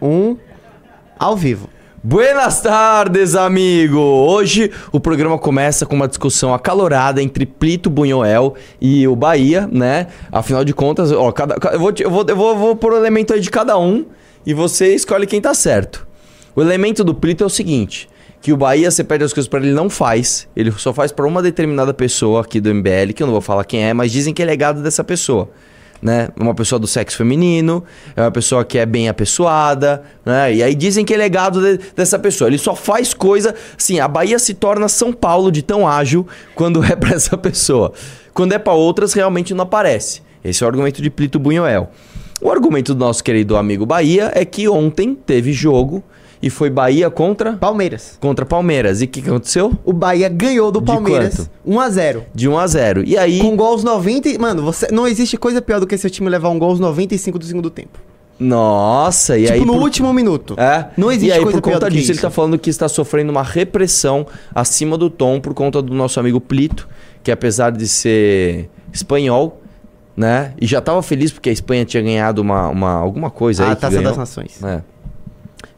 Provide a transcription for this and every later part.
um, ao vivo. Buenas tardes, amigo! Hoje o programa começa com uma discussão acalorada entre Plito Bunhoel e o Bahia, né? Afinal de contas, ó, cada, eu, vou, eu, vou, eu vou, vou pôr o elemento aí de cada um e você escolhe quem tá certo. O elemento do Plito é o seguinte: que o Bahia, você pede as coisas para ele, não faz. Ele só faz para uma determinada pessoa aqui do MBL, que eu não vou falar quem é, mas dizem que é legado dessa pessoa né? Uma pessoa do sexo feminino, é uma pessoa que é bem apessoada, né? E aí dizem que é legado de, dessa pessoa. Ele só faz coisa. Sim, a Bahia se torna São Paulo de tão ágil quando é para essa pessoa. Quando é para outras, realmente não aparece. Esse é o argumento de Plito Bunhoel. O argumento do nosso querido amigo Bahia é que ontem teve jogo e foi Bahia contra? Palmeiras. Contra Palmeiras. E o que, que aconteceu? O Bahia ganhou do Palmeiras 1x0. De 1 a 0 E aí. Com gols 90. Mano, você... não existe coisa pior do que seu time levar um gol aos 95 do segundo tempo. Nossa, e tipo, aí. no por- último minuto. É. Não existe e aí, coisa por pior conta disso, ele isso. tá falando que está sofrendo uma repressão acima do tom por conta do nosso amigo Plito, que apesar de ser espanhol, né? E já tava feliz porque a Espanha tinha ganhado uma, uma, alguma coisa aí. a Taça das Nações. É.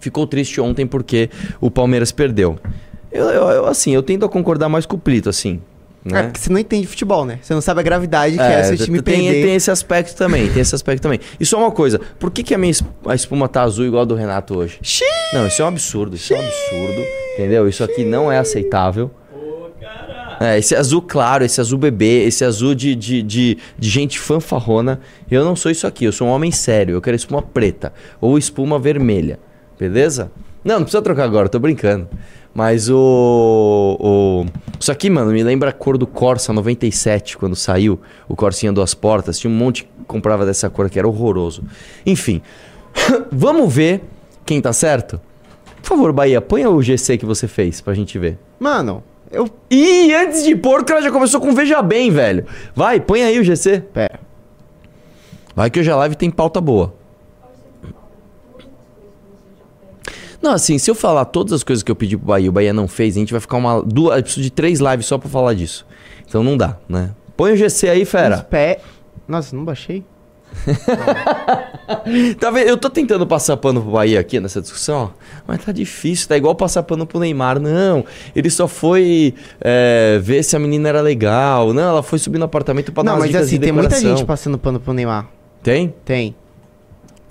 Ficou triste ontem porque o Palmeiras perdeu. Eu, eu- eu, assim, eu tendo a concordar mais com o Plito, assim. Né? É porque você não entende futebol, né? Você não sabe a gravidade que é, seu time tem, perder. tem esse aspecto também, tem esse aspecto também. E só uma coisa, por que, que a minha a espuma tá azul igual a do Renato hoje? Xiii! Não, isso é um absurdo, isso é um absurdo, entendeu? Isso aqui não é aceitável. É, esse azul claro, esse azul bebê, esse azul de, de, de, de gente fanfarrona. Eu não sou isso aqui, eu sou um homem sério. Eu quero espuma preta ou espuma vermelha, beleza? Não, não precisa trocar agora, tô brincando. Mas o, o. Isso aqui, mano, me lembra a cor do Corsa 97, quando saiu. O Corsinha duas portas. Tinha um monte que comprava dessa cor que era horroroso. Enfim, vamos ver quem tá certo? Por favor, Bahia, põe o GC que você fez pra gente ver. Mano, eu. Ih, antes de pôr, o cara já começou com Veja Bem, velho. Vai, põe aí o GC. Pera. Vai que hoje a live tem pauta boa. Não, assim, se eu falar todas as coisas que eu pedi pro Bahia o Bahia não fez, a gente vai ficar uma. Duas, eu preciso de três lives só pra falar disso. Então não dá, né? Põe o GC aí, Os fera. pé. Nossa, não baixei? Tá vendo? Eu tô tentando passar pano pro Bahia aqui nessa discussão, mas tá difícil. Tá igual passar pano pro Neymar. Não, ele só foi é, ver se a menina era legal. Não, ela foi subir no apartamento pra dar não, mas assim, tem muita gente passando pano pro Neymar. Tem? Tem.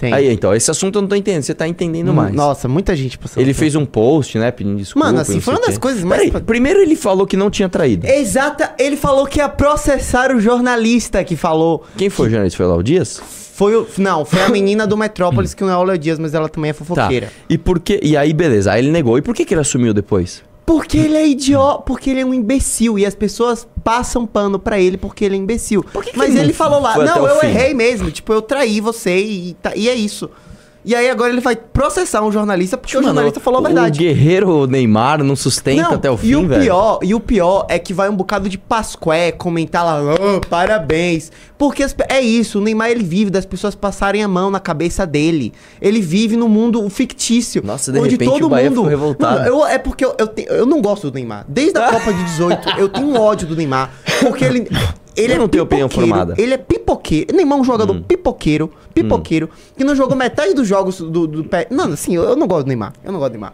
Tem. Aí, então, esse assunto eu não tô entendendo. Você tá entendendo mais. Nossa, muita gente passando Ele fez um post, né, pedindo desculpa. Mano, assim, foi uma das coisas mais- Peraí, primeiro ele falou que não tinha traído. Exata, ele falou que ia processar o jornalista que falou. Quem foi o jornalista? Foi o Léo Dias? Foi o. Não, foi a menina do Metrópolis que não é o Léo Dias, mas ela também é Tá. fofoqueira. E por que... E aí, beleza. Aí ele negou. E por que, que ele assumiu depois? Porque ele é idiota, porque ele é um imbecil e as pessoas passam pano pra ele porque ele é imbecil. Que que Mas ele ele, falou lá, não, eu fim?" errei mesmo, tipo, eu traí você e, tá- e é isso. E aí agora ele vai processar um jornalista porque o Mano, jornalista falou a verdade. O guerreiro Neymar não sustenta Não, até o fim, e o velho. pior, e o pior é que vai um bocado de Pasqué comentar lá, "Ah, parabéns. Porque as é isso, o Neymar ele vive das pessoas passarem a mão na cabeça dele. Ele vive no mundo fictício. Nossa, de repente o Bahia ficou revoltado. Mano, eu- é porque eu, eu, te- eu não gosto do Neymar. Desde a Copa de 18, eu tenho um ódio do Neymar. Porque ele. Ele Eu é não tenho opinião pipoqueiro, formada. Hum. Ele é pipoqueiro. Neymar é um jogador pipoqueiro, pipoqueiro, que não jogou metade dos jogos do, do pé. Não, assim, eu, eu não gosto do Neymar. Eu não gosto do Neymar.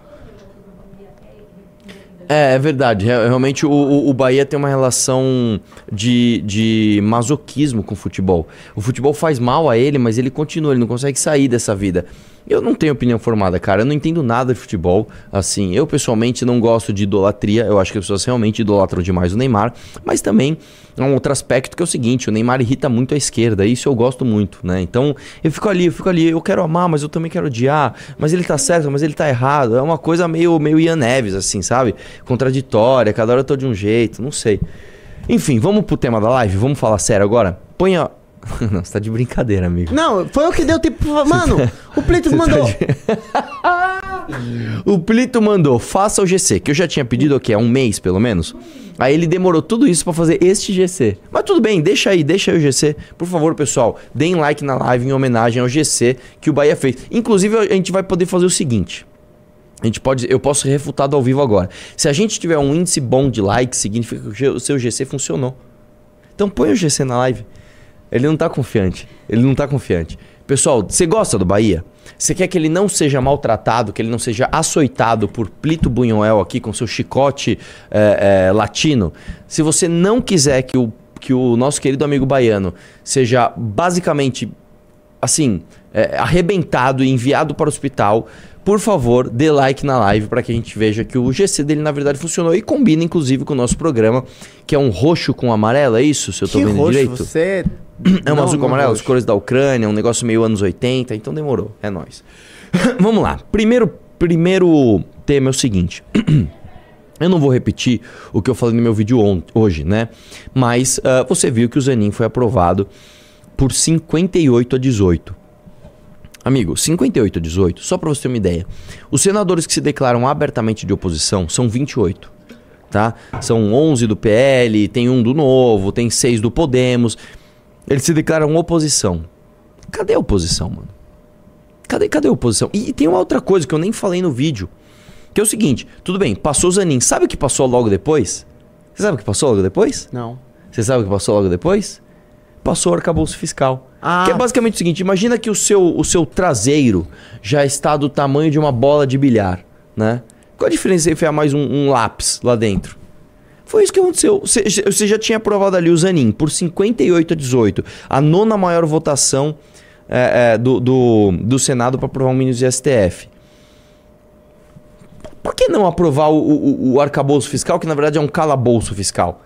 É, é verdade. Re- Realmente o, o, o Bahia tem uma relação de, de masoquismo com o futebol. O futebol faz mal a ele, mas ele continua, ele não consegue sair dessa vida. Eu não tenho opinião formada, cara. Eu não entendo nada de futebol. Assim, eu pessoalmente não gosto de idolatria. Eu acho que as pessoas realmente idolatram demais o Neymar. Mas também há um outro aspecto que é o seguinte: o Neymar irrita muito a esquerda. Isso eu gosto muito, né? Então eu fico ali, eu fico ali. Eu quero amar, mas eu também quero odiar. Mas ele tá certo, mas ele tá errado. É uma coisa meio, meio Ian Neves, assim, sabe? Contraditória. Cada hora eu tô de um jeito. Não sei. Enfim, vamos pro tema da live? Vamos falar sério agora? Põe a. Não, você tá de brincadeira, amigo. Não, foi o que deu tempo. Mano, o Plito mandou. O Plito mandou, faça o GC, que eu já tinha pedido o quê? Há um mês, pelo menos. Aí ele demorou tudo isso pra fazer este GC. Mas tudo bem, deixa aí, deixa aí o GC. Por favor, pessoal, deem like na live em homenagem ao GC que o Bahia fez. Inclusive, a gente vai poder fazer o seguinte. A gente pode, eu posso ser refutado ao vivo agora. Se a gente tiver um índice bom de likes, significa que o seu GC funcionou. Então põe o GC na live. Ele não tá confiante. Ele não tá confiante. Pessoal, você gosta do Bahia? Você quer que ele não seja maltratado, que ele não seja açoitado por Plito Bunhoel aqui com seu chicote é, é, latino? Se você não quiser que o, que o nosso querido amigo baiano seja basicamente assim, é, arrebentado e enviado para o hospital, por favor, dê like na live para que a gente veja que o GC dele na verdade funcionou e combina inclusive com o nosso programa, que é um roxo com amarelo, é isso? Se eu tô que vendo roxo, direito? Você... É um Não, azul com amarelo, as cores da Ucrânia, um negócio meio anos 80, então demorou, é nóis. Vamos lá. Primeiro, primeiro tema é o seguinte. Eu não vou repetir o que eu falei no meu vídeo hoje, né? Mas ah, você viu que o Zanin foi aprovado por 58 a 18. Amigo, 58 a 18, só para você ter uma ideia. Os senadores que se declaram abertamente de oposição são 28, tá? São 11 do PL, tem um do Novo, tem 6 do Podemos. Eles se declaram oposição. Cadê a oposição, mano? Cadê, cadê a oposição? E, e tem uma outra coisa que eu nem falei no vídeo. Que é o seguinte, tudo bem, passou o Zanin. Sabe o que passou logo depois? Você sabe o que passou logo depois? Não. Você sabe o que passou logo depois? Passou o arcabouço fiscal. Ah. Que é basicamente o seguinte: imagina que o seu, o seu traseiro já está do tamanho de uma bola de bilhar, né? Qual a diferença em enfiar mais um, um lápis lá dentro? Foi isso que aconteceu. Você, já tinha aprovado ali o Zanin por 58 a 18, a nona maior votação é, é, do, do, do Senado para aprovar um ministro de STF. Por que não aprovar o, o, o arcabouço fiscal, que na verdade é um calabouço fiscal?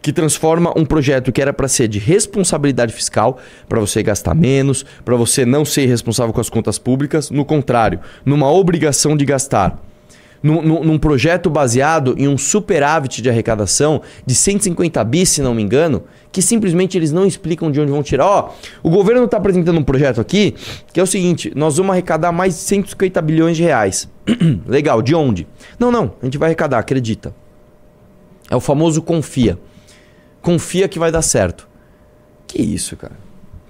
que transforma um projeto que era para ser de responsabilidade fiscal, para você gastar menos, para você não ser responsável com as contas públicas, no contrário, numa obrigação de gastar. Num, num- projeto baseado em um superávit de arrecadação de 150 bis, se não me engano, que simplesmente eles não explicam de onde vão tirar. Ó, o governo está apresentando um projeto aqui que é o seguinte: nós vamos arrecadar mais de 150 bilhões de reais. Legal, de onde? Não, não, a gente vai arrecadar, acredita. É o famoso confia confia que vai dar certo. Que isso, cara.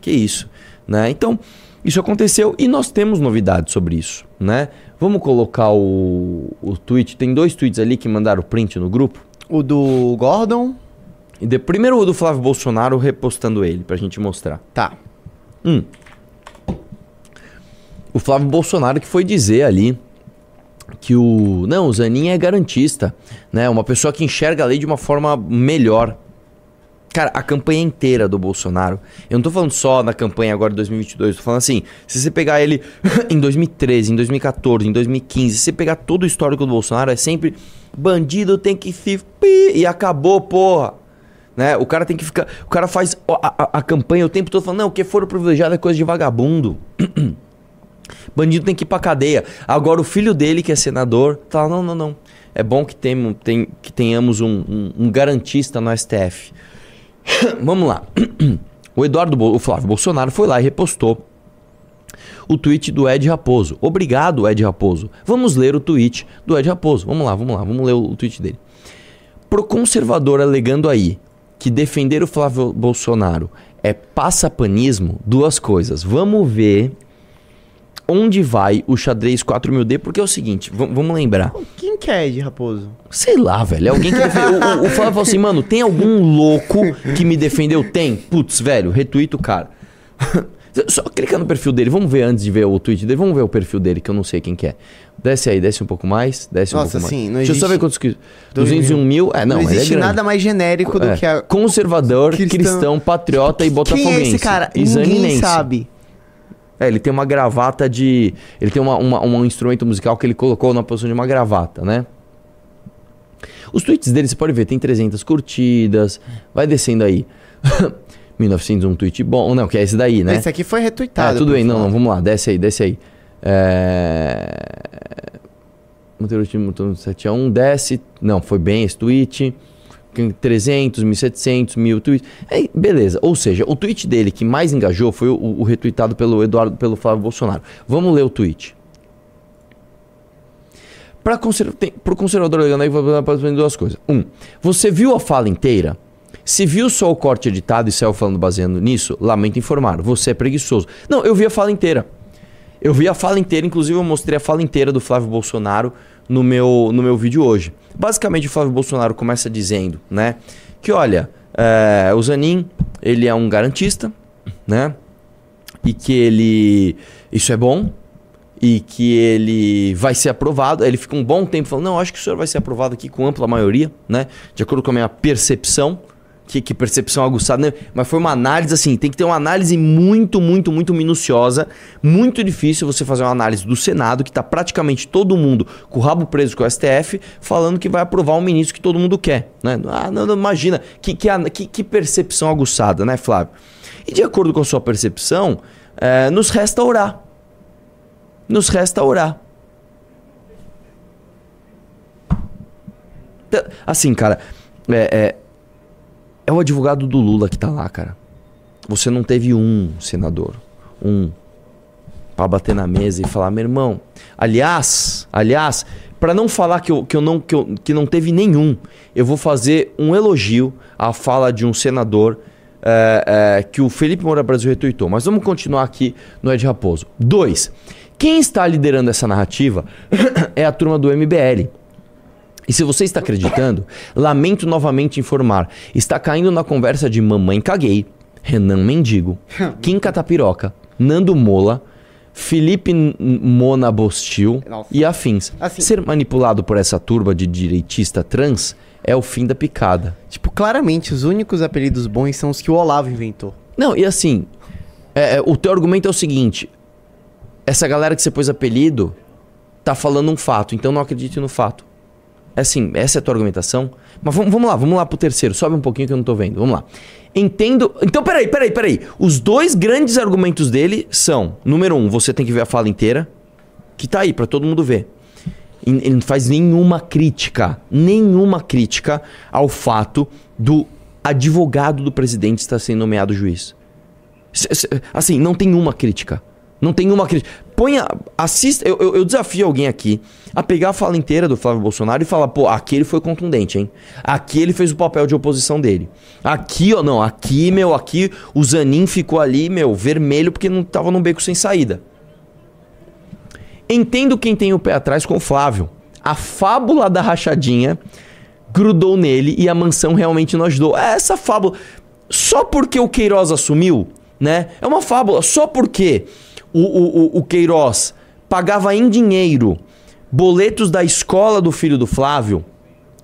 Que isso, né? Então, isso aconteceu e nós temos novidades sobre isso, né? Vamos colocar o, o tweet. Tem dois tweets ali que mandaram print no grupo. O do Gordon. E de, primeiro o do Flávio Bolsonaro repostando ele, pra gente mostrar. Tá. Hum. O Flávio Bolsonaro que foi dizer ali que o. Não, o Zanin é garantista, né? Uma pessoa que enxerga a lei de uma forma melhor. Cara, a campanha inteira do Bolsonaro, eu não tô falando só na campanha agora de 2022, tô falando assim, se você pegar ele em 2013, em 2014, em 2015, se você pegar todo o histórico do Bolsonaro, é sempre bandido tem que se e acabou, porra. Né? O cara tem que ficar, o cara faz a, a- a campanha o tempo todo falando, não, o que for privilegiado é coisa de vagabundo. Bandido tem que ir pra cadeia. Agora o filho dele, que é senador, tá lá, não, não, não. É bom que, tem, tem- que tenhamos um, um- um garantista no STF. Vamos lá. O Eduardo, Bo- o Flávio Bolsonaro foi lá e repostou o tweet do Ed Raposo. Obrigado, Ed Raposo. Vamos ler o tweet do Ed Raposo. Vamos lá, vamos lá, vamos ler o, o tweet dele. Pro conservador alegando aí que defender o Flávio Bolsonaro é passapanismo, duas coisas. Vamos ver onde vai o xadrez 4000D, porque é o seguinte, vamos lembrar. Quem que é de Raposo? Sei lá, velho. é Alguém que defendeu. O, o, o Flávio falou assim, mano, tem algum louco que me defendeu? Tem. Putz, velho, retuita o cara. Só clica no perfil dele. Vamos ver antes de ver o tweet dele. Vamos ver o perfil dele, que eu não sei quem que é. Desce aí, desce um pouco mais. Desce um Nossa, pouco mais. sim, não Deixa eu só ver quantos que. 200 201 mil. É, não, Não, é existe grande. nada mais genérico do É. que a. Conservador, cristão, Cristão. patriota e botafoguense. Quem é esse cara? Ninguém sabe. É, ele tem uma gravata de. Ele tem uma, uma- um instrumento musical que ele colocou na posição de uma gravata, né? Os tweets dele, você pode ver, tem 300 curtidas. Vai descendo aí. 1901 um tweet bom. Não, que é esse daí, né? Esse aqui foi Ah, retuitado. tudo bem, não, não, vamos lá, desce aí, desce aí. É... Manter o time no 7 a 1, desce. Não, foi bem esse tweet. Tem 300, 1700, 1000 tweets. É, beleza. Ou seja, o tweet dele que mais engajou foi o, o retweetado pelo Eduardo, pelo Flávio Bolsonaro. Vamos ler o tweet. Para o conservador aí, vou fazer duas coisas. Um, você viu a fala inteira? Se viu só o corte editado e saiu falando baseando nisso, lamento informar, você é preguiçoso. Não, eu vi a fala inteira. Eu vi a fala inteira, inclusive eu mostrei a fala inteira do Flávio Bolsonaro no meu, no meu vídeo hoje. Basicamente, o Flávio Bolsonaro começa dizendo, né, que olha, é, o Zanin, ele é um garantista, né, e que ele. Isso é bom e que ele vai ser aprovado. Ele fica um bom tempo falando: não, acho que o senhor vai ser aprovado aqui com ampla maioria, né? De acordo com a minha percepção. Que, que percepção aguçada, né? Mas foi uma análise assim, tem que ter uma análise muito, muito, muito minuciosa. Muito difícil você fazer uma análise do Senado, que tá praticamente todo mundo com o rabo preso com o STF, falando que vai aprovar um ministro que todo mundo quer. Né? Ah, não, não, imagina, que, que, que, que percepção aguçada, né, Flávio? E de acordo com a sua percepção, é, nos resta orar. Nos resta orar. Assim, cara, é, é, é o advogado do Lula que tá lá, cara. Você não teve um senador, um para bater na mesa e falar, meu irmão. Aliás, aliás, para não falar que, eu, que, eu não, que, eu, que não teve nenhum, eu vou fazer um elogio à fala de um senador é, é, que o Felipe Moura Brasil retuitou. Mas vamos continuar aqui no Ed Raposo. Dois. Quem está liderando essa narrativa é a turma do MBL. E se você está acreditando, lamento novamente informar, está caindo na conversa de Mamãe Caguei, Renan Mendigo, Kim Catapiroca, Nando Mola, Felipe Mona Bostil Nossa. e afins. Assim. Ser manipulado por essa turba de direitista trans é o fim da picada. Tipo, claramente, os únicos apelidos bons são os que o Olavo inventou. Não, e assim, é, é o teu argumento é o seguinte: essa galera que você pôs apelido tá falando um fato, então não acredite no fato. Assim, essa é a tua argumentação. Mas vamos, vamos lá, vamos lá pro terceiro. Sobe um pouquinho que eu não tô vendo. Vamos lá. Entendo. Então, peraí, peraí, peraí. Os dois grandes argumentos dele são: número um, você tem que ver a fala inteira, que tá aí para todo mundo ver. Ele não faz nenhuma crítica, nenhuma crítica ao fato do advogado do presidente estar sendo nomeado juiz. Assim, não tem uma crítica. Não tem uma crítica. Ponha, assista. Eu, eu, eu, desafio alguém aqui a pegar a fala inteira do Flávio Bolsonaro e falar: pô, aqui ele foi contundente, hein? Aqui ele fez o papel de oposição dele. Aqui, ó, não, aqui, meu, aqui o Zanin ficou ali, meu, vermelho porque não tava num beco sem saída. Entendo quem tem o pé atrás com o Flávio. A fábula da rachadinha grudou nele e a mansão realmente não ajudou. É essa fábula. Só porque o Queiroz assumiu, né? É uma fábula. Só porque o, o, o Queiroz pagava em dinheiro boletos da escola do filho do Flávio,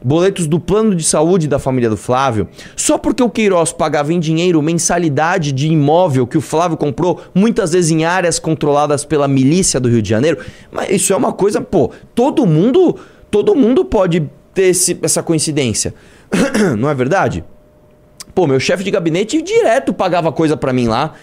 boletos do plano de saúde da família do Flávio, só porque o Queiroz pagava em dinheiro mensalidade de imóvel que o Flávio comprou, muitas vezes em áreas controladas pela milícia do Rio de Janeiro. Mas isso é uma coisa, pô, todo mundo, todo mundo pode ter esse, essa coincidência. Não é verdade? Pô, meu chefe de gabinete direto pagava coisa para mim lá.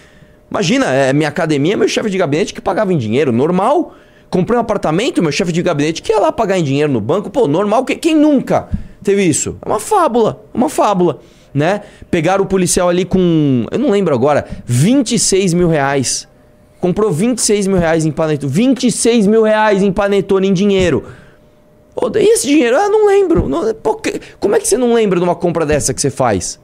Imagina, é minha academia, meu chefe de gabinete que pagava em dinheiro, normal. Comprei um apartamento, meu chefe de gabinete que ia lá pagar em dinheiro no banco, pô, normal. Quem nunca teve isso? É uma fábula, uma fábula, né? Pegaram o policial ali com, eu não lembro agora, 26 mil reais. Comprou 26 mil reais em panetone. 26 mil reais em panetone em dinheiro. E esse dinheiro? Ah, não lembro. Não, pô, como é que você não lembra de uma compra dessa que você faz?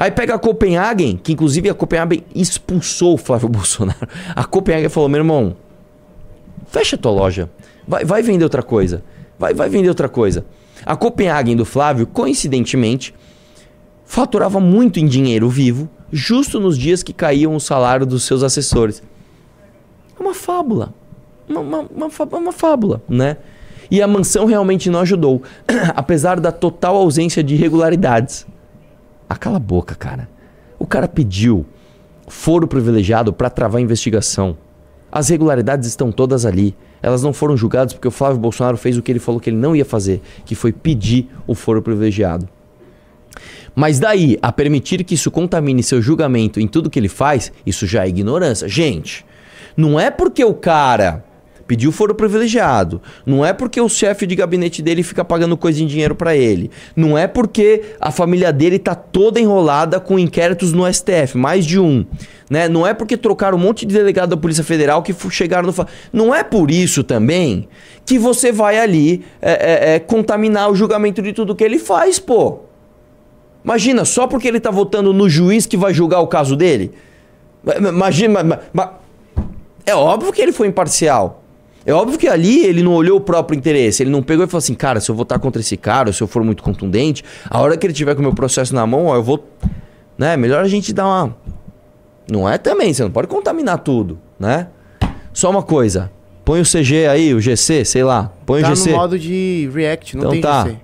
Aí pega a Copenhagen, que inclusive a Copenhagen expulsou o Flávio Bolsonaro. A Copenhagen falou: meu irmão, fecha tua loja. Vai, vai vender outra coisa. Vai, vai vender outra coisa. A Copenhagen do Flávio, coincidentemente, faturava muito em dinheiro vivo, justo nos dias que caíam o salário dos seus assessores. É uma fábula. Uma, uma, uma, uma fábula, né? E a mansão realmente não ajudou, apesar da total ausência de irregularidades. Ah, cala a boca, cara. O cara pediu foro privilegiado para travar a investigação. As regularidades estão todas ali. Elas não foram julgadas porque o Flávio Bolsonaro fez o que ele falou que ele não ia fazer, que foi pedir o foro privilegiado. Mas daí a permitir que isso contamine seu julgamento em tudo que ele faz, isso já é ignorância. Gente, não é porque o cara pediu foro privilegiado. Não é porque o chefe de gabinete dele fica pagando coisa em dinheiro para ele. Não é porque a família dele tá toda enrolada com inquéritos no STF, mais de um. Né? Não é porque trocaram um monte de delegado da Polícia Federal que chegaram no. Não é por isso também que você vai ali é, é, é, contaminar o julgamento de tudo que ele faz, pô. Imagina, só porque ele tá votando no juiz que vai julgar o caso dele. Imagina. É óbvio que ele foi imparcial. É óbvio que ali ele não olhou o próprio interesse. Ele não pegou e falou assim, cara, se eu votar contra esse cara, se eu for muito contundente, a hora que ele tiver com o meu processo na mão, ó, eu vou. Né? Melhor a gente dar uma. Não é também, você não pode contaminar tudo, né? Só uma coisa. Põe o CG aí, o GC, sei lá. Põe tá o GC. no modo de react, não Então tem tá. GC.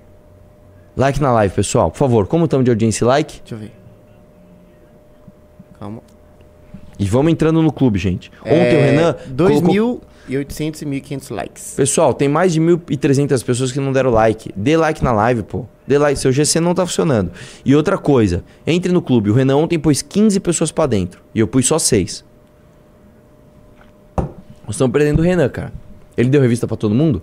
Like na live, pessoal. Por favor, como estamos de audiência like? Deixa eu ver. Calma. E vamos entrando no clube, gente. Ontem É, o Renan. colocou- 2.800 e 1.500 likes. Pessoal, tem mais de 1.300 pessoas que não deram like. Dê like na live, pô. Dê like. Seu GC não tá funcionando. E outra coisa, entre no clube. O Renan ontem pôs 15 pessoas pra dentro. E eu pus só 6. Nós estamos perdendo o Renan, cara. Ele deu revista pra todo mundo?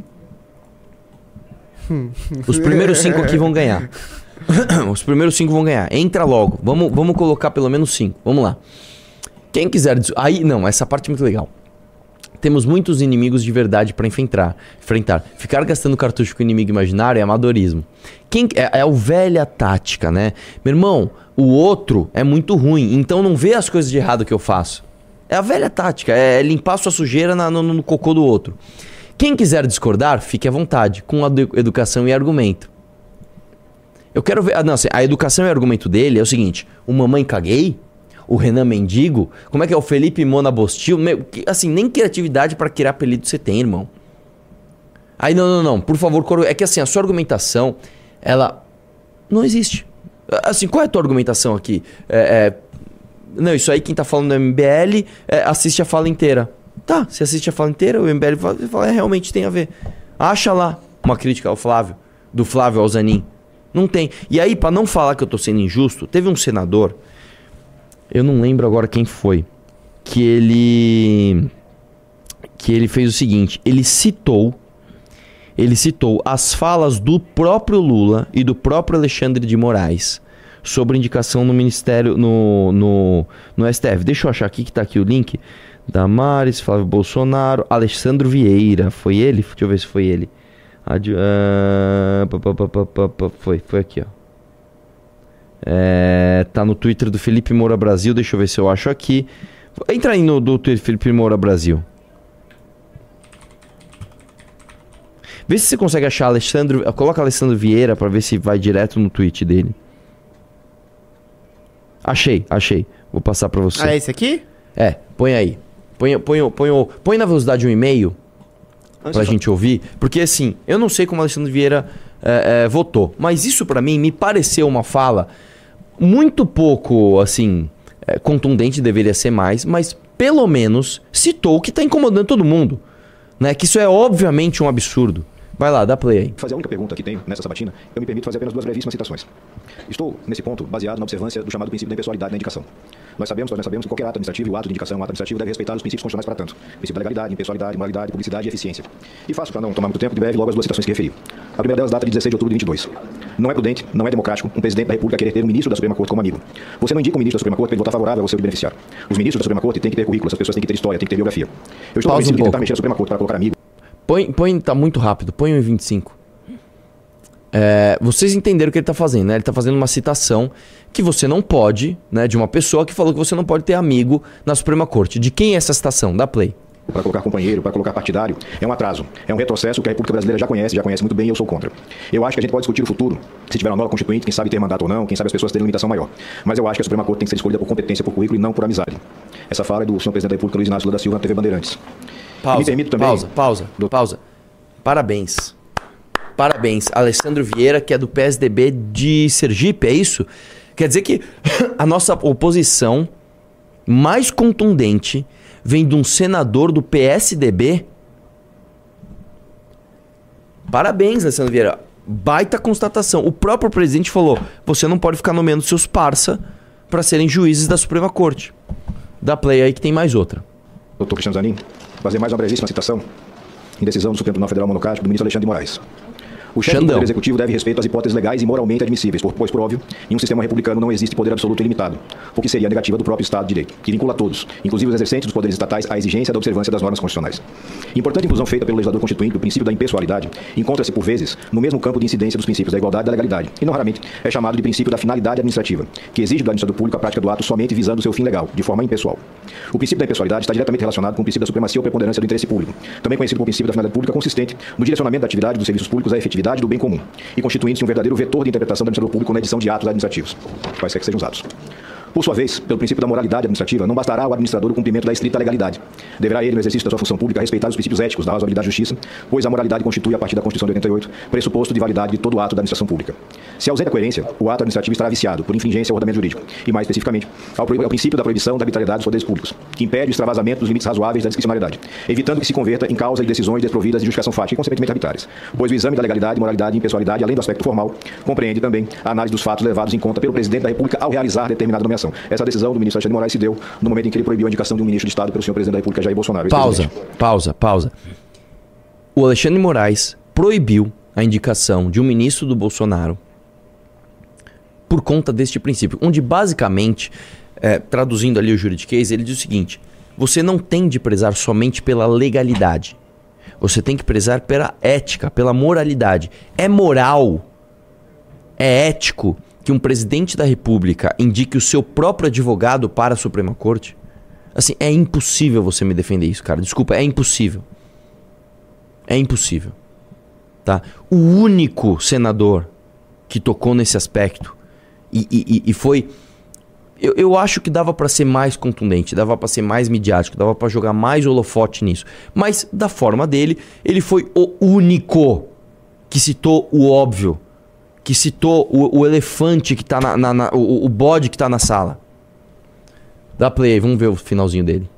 Os primeiros 5 aqui vão ganhar. Os primeiros 5 vão ganhar. Entra logo. Vamos, vamos colocar pelo menos 5. Vamos lá. Quem quiser. Aí, não, essa parte é muito legal. Temos muitos inimigos de verdade pra enfrentar, enfrentar. Ficar gastando cartucho com inimigo imaginário é amadorismo. Quem é, é o velha tática, né? Meu irmão, o outro é muito ruim, então não vê as coisas de errado que eu faço. É a velha tática, é limpar sua sujeira na- no, no cocô do outro. Quem quiser discordar, fique à vontade, com a edu- educação e argumento. Eu quero ver. Ah, não, assim, a educação e argumento dele é o seguinte: o Mamãe Caguei, o Renan Mendigo, como é que é o Felipe Mona Bostil? Meu, assim, nem criatividade pra criar apelido você tem, irmão. Aí, não, não, não, por favor, é que assim, a sua argumentação, ela não existe. Assim, qual é a tua argumentação aqui? É, é, não, isso aí quem tá falando do MBL é, assiste a fala inteira. Tá, se assiste a fala inteira, o MBL fala, fala, é, realmente tem a ver. Acha lá uma crítica ao Flávio, do Flávio ao Zanin. Não tem. E aí, pra não falar que eu tô sendo injusto, teve um senador, eu não lembro agora quem foi, que ele que ele fez o seguinte, ele citou ele citou as falas do próprio Lula e do próprio Alexandre de Moraes sobre indicação no Ministério, no, no, no STF. Deixa eu achar aqui que tá aqui o link. Damares, Flávio Bolsonaro, Alessandro Vieira. Foi ele? Deixa eu ver se foi ele. Adi- pá, foi, foi aqui, ó. É, tá no Twitter do Felipe Moura Brasil. Deixa eu ver se eu acho aqui. Entra aí no do Twitter Felipe Moura Brasil. Vê se você consegue achar Alexandre. Coloca Alessandro Vieira pra ver se vai direto no tweet dele. Achei, achei. Vou passar pra você. Ah, é esse aqui? É, põe aí. Põe, põe, põe, põe, na velocidade 1,5 pra gente ouvir. Porque assim, eu não sei como Alexandre Vieira é, é, votou. Mas isso pra mim me pareceu uma fala muito pouco, assim, é, contundente, deveria ser mais. Mas pelo menos citou que tá incomodando todo mundo. Né? Que isso é obviamente um absurdo. Vai lá, dá play aí. fazer a única pergunta que tenho nessa sabatina, eu me permito fazer apenas duas brevíssimas citações. Estou, nesse ponto, baseado na observância do chamado princípio da impessoalidade na indicação. Nós sabemos, nós sabemos que qualquer ato administrativo, e o ato de indicação, o ato administrativo deve respeitar os princípios constitucionais para tanto. Princípio da legalidade, impessoalidade, moralidade, publicidade e eficiência. E faço, para não tomar muito tempo, de breve logo as duas citações que referi. A primeira delas data de 16 de outubro de 22. Não é prudente, não é democrático um presidente da República querer ter um ministro da Suprema Corte como amigo. Você não indica um ministro da Suprema Corte para ele votar favorável ao seu beneficiário. Os ministros da Suprema Corte têm que ter currículo, essas pessoas têm que ter história, têm que ter biografia. Eu estou Pausa um que tentar mexer na Suprema Corte para colocar amigo Põe, põe, tá muito rápido, põe um em 25. É, vocês entenderam o que ele tá fazendo, né? Ele tá fazendo uma citação que você não pode, né? De uma pessoa que falou que você não pode ter amigo na Suprema Corte. De quem é essa citação? Da Play. para colocar companheiro, para colocar partidário, é um atraso. É um retrocesso que a República Brasileira já conhece, já conhece muito bem e eu sou contra. Eu acho que a gente pode discutir o futuro, se tiver uma nova constituinte, quem sabe ter mandato ou não, quem sabe as pessoas terem limitação maior. Mas eu acho que a Suprema Corte tem que ser escolhida por competência, por currículo e não por amizade. Essa fala é do senhor presidente da República, Luiz Inácio Lula da Silva, na TV Bandeirantes. Pausa, Me também- pausa, pausa, Do- pausa. Parabéns. Parabéns. Alessandro Vieira, que é do PSDB de Sergipe, é isso? Quer dizer que a nossa oposição mais contundente vem de um senador do PSDB? Parabéns, Alessandro Vieira. Baita constatação. O próprio presidente falou: você não pode ficar nomeando seus parça para serem juízes da Suprema Corte. Dá play aí que tem mais outra. Doutor Cristiano Zanin, fazer mais uma brevíssima citação em decisão do Supremo Tribunal Federal monocrático do ministro Alexandre de Moraes. O chefe do. Poder Executivo deve respeito às hipóteses legais e moralmente admissíveis, por- pois, por óbvio, em um sistema republicano não existe poder absoluto ilimitado, o que seria a negativa do próprio Estado de Direito, que vincula a todos, inclusive os exercentes dos poderes estatais, à exigência da observância das normas constitucionais. Importante inclusão feita pelo legislador constituinte do princípio da impessoalidade encontra-se, por vezes, no mesmo campo de incidência dos princípios da igualdade e da legalidade, e não raramente é chamado de princípio da finalidade administrativa, que exige do administrador público a prática do ato somente visando o seu fim legal, de forma impessoal. O princípio da impessoalidade está diretamente relacionado com o princípio da supremacia ou preponderância do interesse público, também conhecido como princípio da finalidade pública consistente no direcionamento da atividade dos serviços públicos à efetividade do bem comum, e constituindo-se um verdadeiro vetor de interpretação do administrador público na edição de atos administrativos, quaisquer que sejam os atos. Por sua vez, pelo princípio da moralidade administrativa, não bastará ao administrador o cumprimento da estrita legalidade. Deverá ele, no exercício da sua função pública, respeitar os princípios éticos da razoabilidade e justiça, pois a moralidade constitui, a partir da Constituição de 88, pressuposto de validade de todo ato da administração pública. Se ausente a coerência, o ato administrativo estará viciado por infringência ao ordenamento jurídico, e mais especificamente, ao, ao princípio da proibição da arbitrariedade dos poderes públicos, que impede o extravasamento dos limites razoáveis da discricionariedade, evitando que se converta em causa de decisões desprovidas de justificação fática e, consequentemente, arbitrárias. Pois o exame da legalidade, moralidade e impessoalidade, além do aspecto formal, compreende também a análise dos fatos levados em conta pelo presidente da República ao realizar determinada nomeação. Essa decisão do ministro Alexandre de Moraes se deu no momento em que ele proibiu a indicação de um ministro de Estado pelo senhor presidente da República, Jair Bolsonaro. Pausa, pausa, pausa. O Alexandre de Moraes proibiu a indicação de um ministro do Bolsonaro por conta deste princípio, onde basicamente, é, traduzindo ali o juridiquês, ele diz o seguinte: você não tem de prezar somente pela legalidade, você tem que prezar pela ética, pela moralidade. É moral, é ético que um presidente da República indique o seu próprio advogado para a Suprema Corte? Assim, é impossível você me defender isso, cara. Desculpa, é impossível. É impossível. Tá? O único senador que tocou nesse aspecto e, e, e foi. Eu, eu acho que dava para ser mais contundente, dava para ser mais midiático, dava para jogar mais holofote nisso. Mas, da forma dele, ele foi o único que citou o óbvio, que citou o, o elefante que tá na. na, na o, o bode que tá na sala. Dá play aí, vamos ver o finalzinho dele.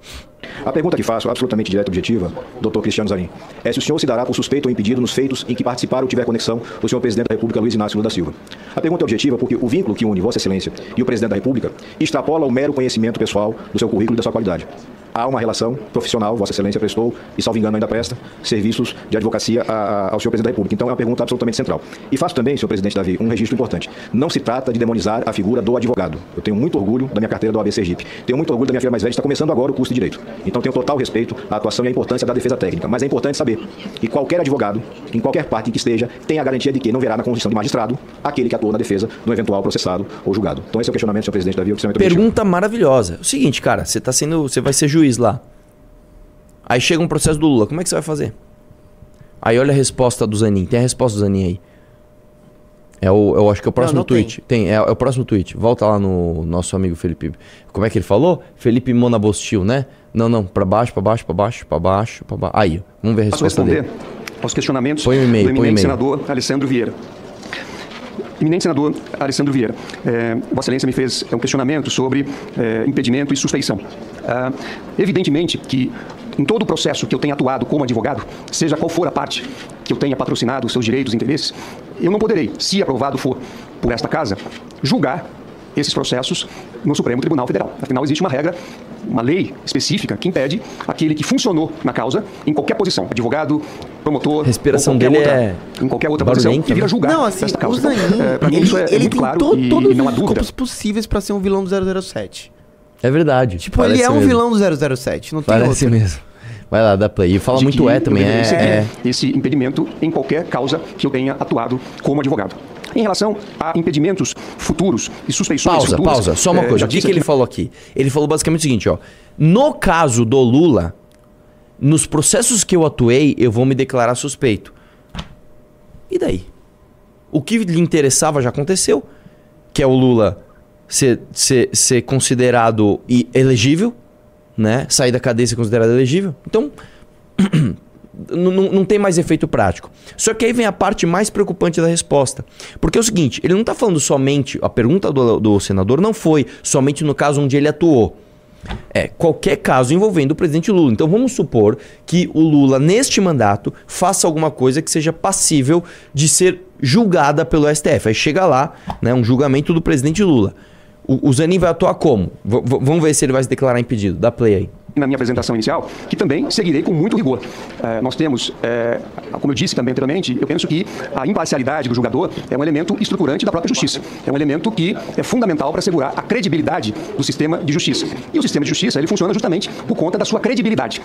A pergunta que faço, absolutamente direta e objetiva, doutor Cristiano Zanin, é se o senhor se dará por suspeito ou impedido nos feitos em que participar ou tiver conexão o senhor presidente da República, Luiz Inácio Lula da Silva. A pergunta é objetiva porque o vínculo que une Vossa Excelência e o presidente da República extrapola o mero conhecimento pessoal do seu currículo e da sua qualidade. Há uma relação profissional, Vossa Excelência prestou, e salvo engano ainda presta, serviços de advocacia a, a, ao senhor presidente da República. Então é uma pergunta absolutamente central. E faço também, senhor presidente Davi, um registro importante. Não se trata de demonizar a figura do advogado. Eu tenho muito orgulho da minha carteira do AB Sergipe. Tenho muito orgulho da minha filha mais velha, está começando agora o curso de Direito. Então tenho total respeito à atuação e à importância da defesa técnica. Mas é importante saber que qualquer advogado, em qualquer parte em que esteja, tem a garantia de que não verá na condição de magistrado aquele que atuou na defesa do eventual processado ou julgado. Então esse é o questionamento, senhor presidente Davi. Pergunta maravilhosa. O seguinte, cara, você tá sendo. Você vai ser juiz lá. Aí chega um processo do Lula, como é que você vai fazer? Aí olha a resposta do Zanin. Tem a resposta do Zanin aí. É o, eu acho que é o próximo não, não tweet. Tem, tem é, é, o próximo tweet. Volta lá no nosso amigo Felipe. Como é que ele falou? Felipe Monabostil, né? Não, não, para baixo, para baixo, para baixo, para baixo, para baixo. Aí, vamos ver a resposta dele. aos questionamentos põe um e-mail, do eminente põe senador Alessandro Vieira. Eminente senador Alessandro Vieira, é, Vossa Excelência me fez um questionamento sobre é, impedimento e suspeição. Ah, evidentemente que em todo o processo que eu tenha atuado como advogado, seja qual for a parte que eu tenha patrocinado os seus direitos e interesses, eu não poderei, se aprovado for por esta casa, julgar esses processos no Supremo Tribunal Federal. Afinal, existe uma regra, uma lei específica que impede aquele que funcionou na causa, em qualquer posição, advogado, promotor, respiração dele outra, é em qualquer outra posição, que vira julgar não, assim, esta causa. Zanin, então, é, pra mim ele, isso é, é ele muito tem claro to, e, todos e não há os escopos possíveis para ser um vilão do 007. É verdade. Tipo, ele é um mesmo. vilão do 007, não tem Parece outro. mesmo. Vai lá, dá play. E fala de muito que é também. É, é. esse impedimento em qualquer causa que eu tenha atuado como advogado. Em relação a impedimentos futuros e suspeições Pausa, futuras... pausa. Só uma eh, coisa. O que, que ele falou aqui? Ele falou basicamente o seguinte, ó. No caso do Lula, nos processos que eu atuei, eu vou me declarar suspeito. E daí? O que lhe interessava já aconteceu, que é o Lula ser, ser, ser considerado elegível, né? Sair da cadeia e ser considerado elegível. Então, não, tem mais efeito prático. Só que aí vem a parte mais preocupante da resposta. Porque é o seguinte, ele não está falando somente. A pergunta do, do senador não foi somente no caso onde ele atuou. É qualquer caso envolvendo o presidente Lula. Então vamos supor que o Lula, neste mandato, faça alguma coisa que seja passível de ser julgada pelo STF. Aí chega lá, né, um julgamento do presidente Lula. O, o Zanin vai atuar como? V- vamos ver se ele vai se declarar impedido. Dá play aí. Na minha apresentação inicial, que também seguirei com muito rigor. Eh, nós temos, eh, como eu disse também anteriormente, eu penso que a imparcialidade do julgador é um elemento estruturante da própria justiça. É um elemento que é fundamental para assegurar a credibilidade do sistema de justiça. E o sistema de justiça ele funciona justamente por conta da sua credibilidade.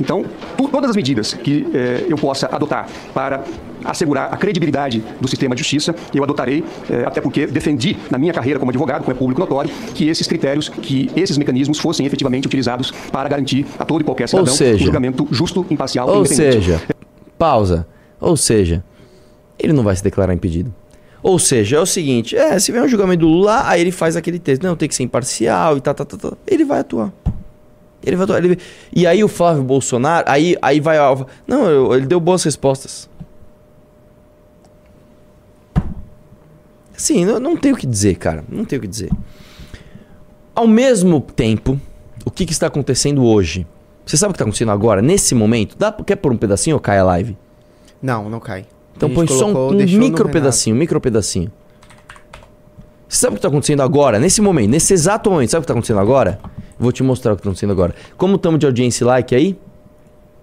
Então, tu- todas as medidas que eh, eu possa adotar para assegurar a credibilidade do sistema de justiça, eu adotarei, eh, até porque defendi na minha carreira como advogado, como é público notório, que esses critérios, que esses mecanismos fossem efetivamente utilizados para garantir a todo e qualquer cidadão seja- um julgamento justo, imparcial e Ou independente. seja, pausa. Ou seja, ele não vai se declarar impedido. Ou seja, é o seguinte, é, se vem um julgamento do Lula, aí ele faz aquele texto, não, tem que ser imparcial e tal, tal, tal, tal. Ele vai atuar. Ele vai atuar. Ele... E aí o Flávio Bolsonaro, aí, aí vai... Não, eu- ele deu boas respostas. Sim, não, não tem o que dizer, cara. Não tem o que dizer. Ao mesmo tempo, o que, que está acontecendo hoje? Você sabe o que está acontecendo agora, nesse momento? Dá, quer pôr um pedacinho ou cai a live? Não, não cai. Então põe só um, um micro pedacinho, um micro pedacinho. Você sabe o que está acontecendo agora, nesse momento, nesse exato momento? Sabe o que está acontecendo agora? Vou te mostrar o que está acontecendo agora. Como estamos de audiência e like aí?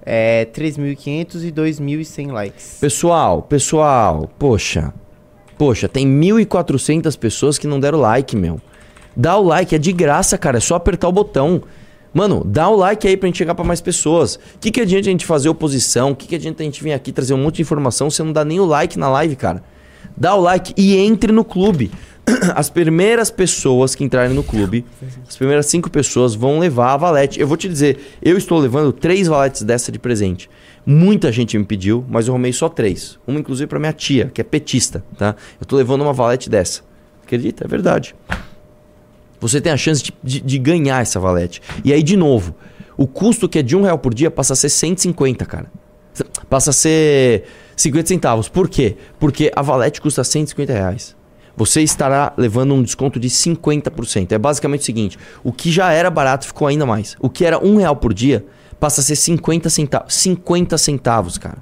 É 3.500 e 2.100 likes. Pessoal, pessoal, poxa. Poxa, tem 1.400 pessoas que não deram like, meu. Dá o like, é de graça, cara. É só apertar o botão. Mano, dá o like aí pra gente chegar pra mais pessoas. O que, que adianta a gente fazer oposição? O que, que adianta a gente vir aqui trazer um monte de informação se não dá nem o like na live, cara? Dá o like e entre no clube. As primeiras pessoas que entrarem no clube, as primeiras cinco pessoas vão levar a valete. Eu vou te dizer, eu estou levando três valetes dessa de presente. Muita gente me pediu, mas eu arrumei só três. Uma, inclusive, pra minha tia, que é petista, tá? Eu tô levando uma valete dessa. Acredita? É verdade. Você tem a chance de, de- de ganhar essa valete. E aí, de novo, o custo que é de um real por dia passa a ser 150, cara. Passa a ser 50 centavos. Por quê? Porque a valete custa 150 reais. Você estará levando um desconto de 50%. É basicamente o seguinte: o que já era barato ficou ainda mais. O que era um real por dia passa a ser 50 centavos. 50 centavos, cara.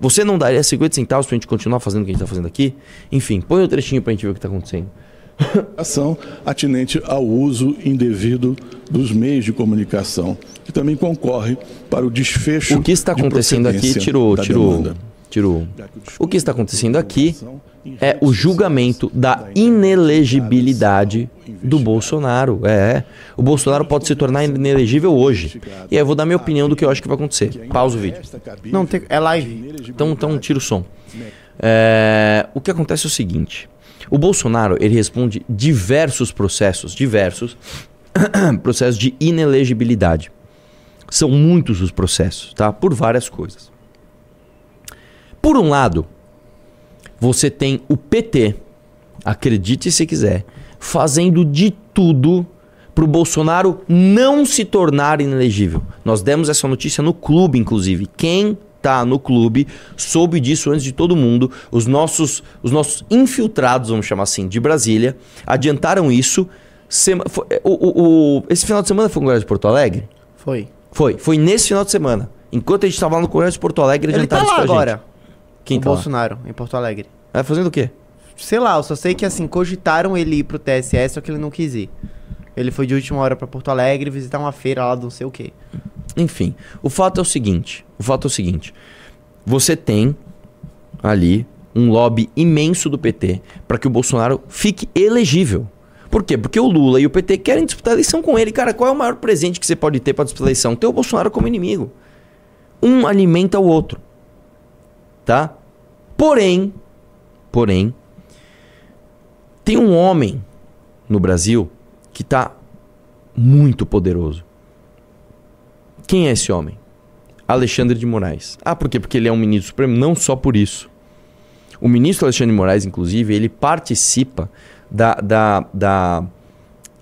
Você não daria 50 centavos pra gente continuar fazendo o que a gente tá fazendo aqui? Enfim, põe o trechinho pra gente ver o que tá acontecendo. ação atinente ao uso indevido dos meios de comunicação, que também concorre para o desfecho O que está de acontecendo aqui, tirou, tirou, tirou. O que está acontecendo aqui é o julgamento da da inelegibilidade do Bolsonaro. É, o Bolsonaro pode se tornar inelegível hoje. E aí eu vou dar minha opinião do que eu acho que vai acontecer. Pausa o vídeo. Não, tem- é live. Então, então tira o som. É, o que acontece é o seguinte: o Bolsonaro ele responde diversos processos, diversos processos de inelegibilidade. São muitos os processos, tá? Por várias coisas. Por um lado, você tem o PT, acredite se quiser, fazendo de tudo pro Bolsonaro não se tornar inelegível. Nós demos essa notícia no clube, inclusive. Quem tá no clube soube disso antes de todo mundo. Os nossos, os nossos infiltrados, vamos chamar assim, de Brasília, adiantaram isso. Sema- foi- o, o- o- esse final de semana foi o Congresso de Porto Alegre? Foi. Foi, foi nesse final de semana. Enquanto a gente estava lá no Congresso de Porto Alegre, Ele tá adiantaram lá isso pra agora. gente. Quem o tá lá? Bolsonaro, em Porto Alegre. Vai fazendo o quê? Sei lá, eu só sei que assim, cogitaram ele ir pro TSE, só que ele não quis ir. Ele foi de última hora pra Porto Alegre visitar uma feira lá do não sei o quê. Enfim, o fato é o seguinte: o fato é o seguinte. Você tem ali um lobby imenso do PT para que o Bolsonaro fique elegível. Por quê? Porque o Lula e o PT querem disputar a eleição com ele. Cara, qual é o maior presente que você pode ter para disputar a eleição? Ter o Bolsonaro como inimigo. Um alimenta o outro. Tá? Porém, porém, tem um homem no Brasil que tá muito poderoso. Quem é esse homem? Alexandre de Moraes. Ah, por quê? Porque ele é um ministro supremo? Não só por isso. O ministro Alexandre de Moraes, inclusive, ele participa da, da, da,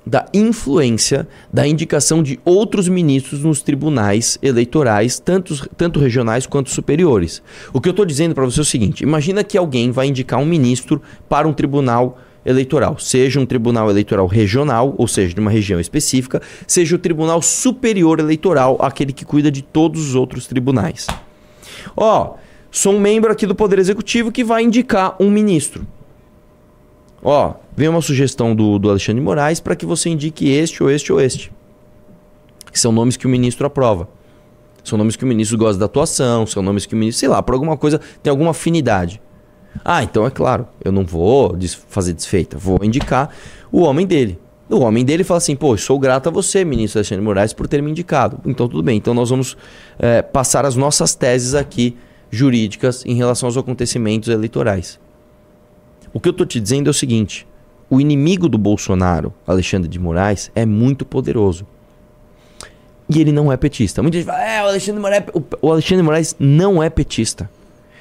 da influência da indicação de outros ministros nos tribunais eleitorais, tanto, tanto regionais quanto superiores. O que eu estou dizendo para você é o seguinte: imagina que alguém vai indicar um ministro para um tribunal eleitoral, seja um tribunal eleitoral regional, ou seja, de uma região específica, seja o tribunal superior eleitoral, aquele que cuida de todos os outros tribunais. Ó, sou um membro aqui do Poder Executivo que vai indicar um ministro. Ó, vem uma sugestão do, do Alexandre de Moraes para que você indique este ou este ou este. São nomes que o ministro aprova. São nomes que o ministro gosta da atuação, são nomes que o ministro, sei lá, por alguma coisa tem alguma afinidade. Ah, então é claro, eu não vou fazer desfeita, vou indicar o homem dele. O homem dele fala assim: pô, sou grato a você, ministro Alexandre Moraes, por ter me indicado. Então tudo bem, então nós vamos eh, passar as nossas teses aqui jurídicas em relação aos acontecimentos eleitorais. O que eu tô te dizendo é o seguinte: o inimigo do Bolsonaro, Alexandre de Moraes, é muito poderoso. E ele não é petista. Muita gente fala, é, o Alexandre Moraes, o- o Alexandre Moraes não é petista.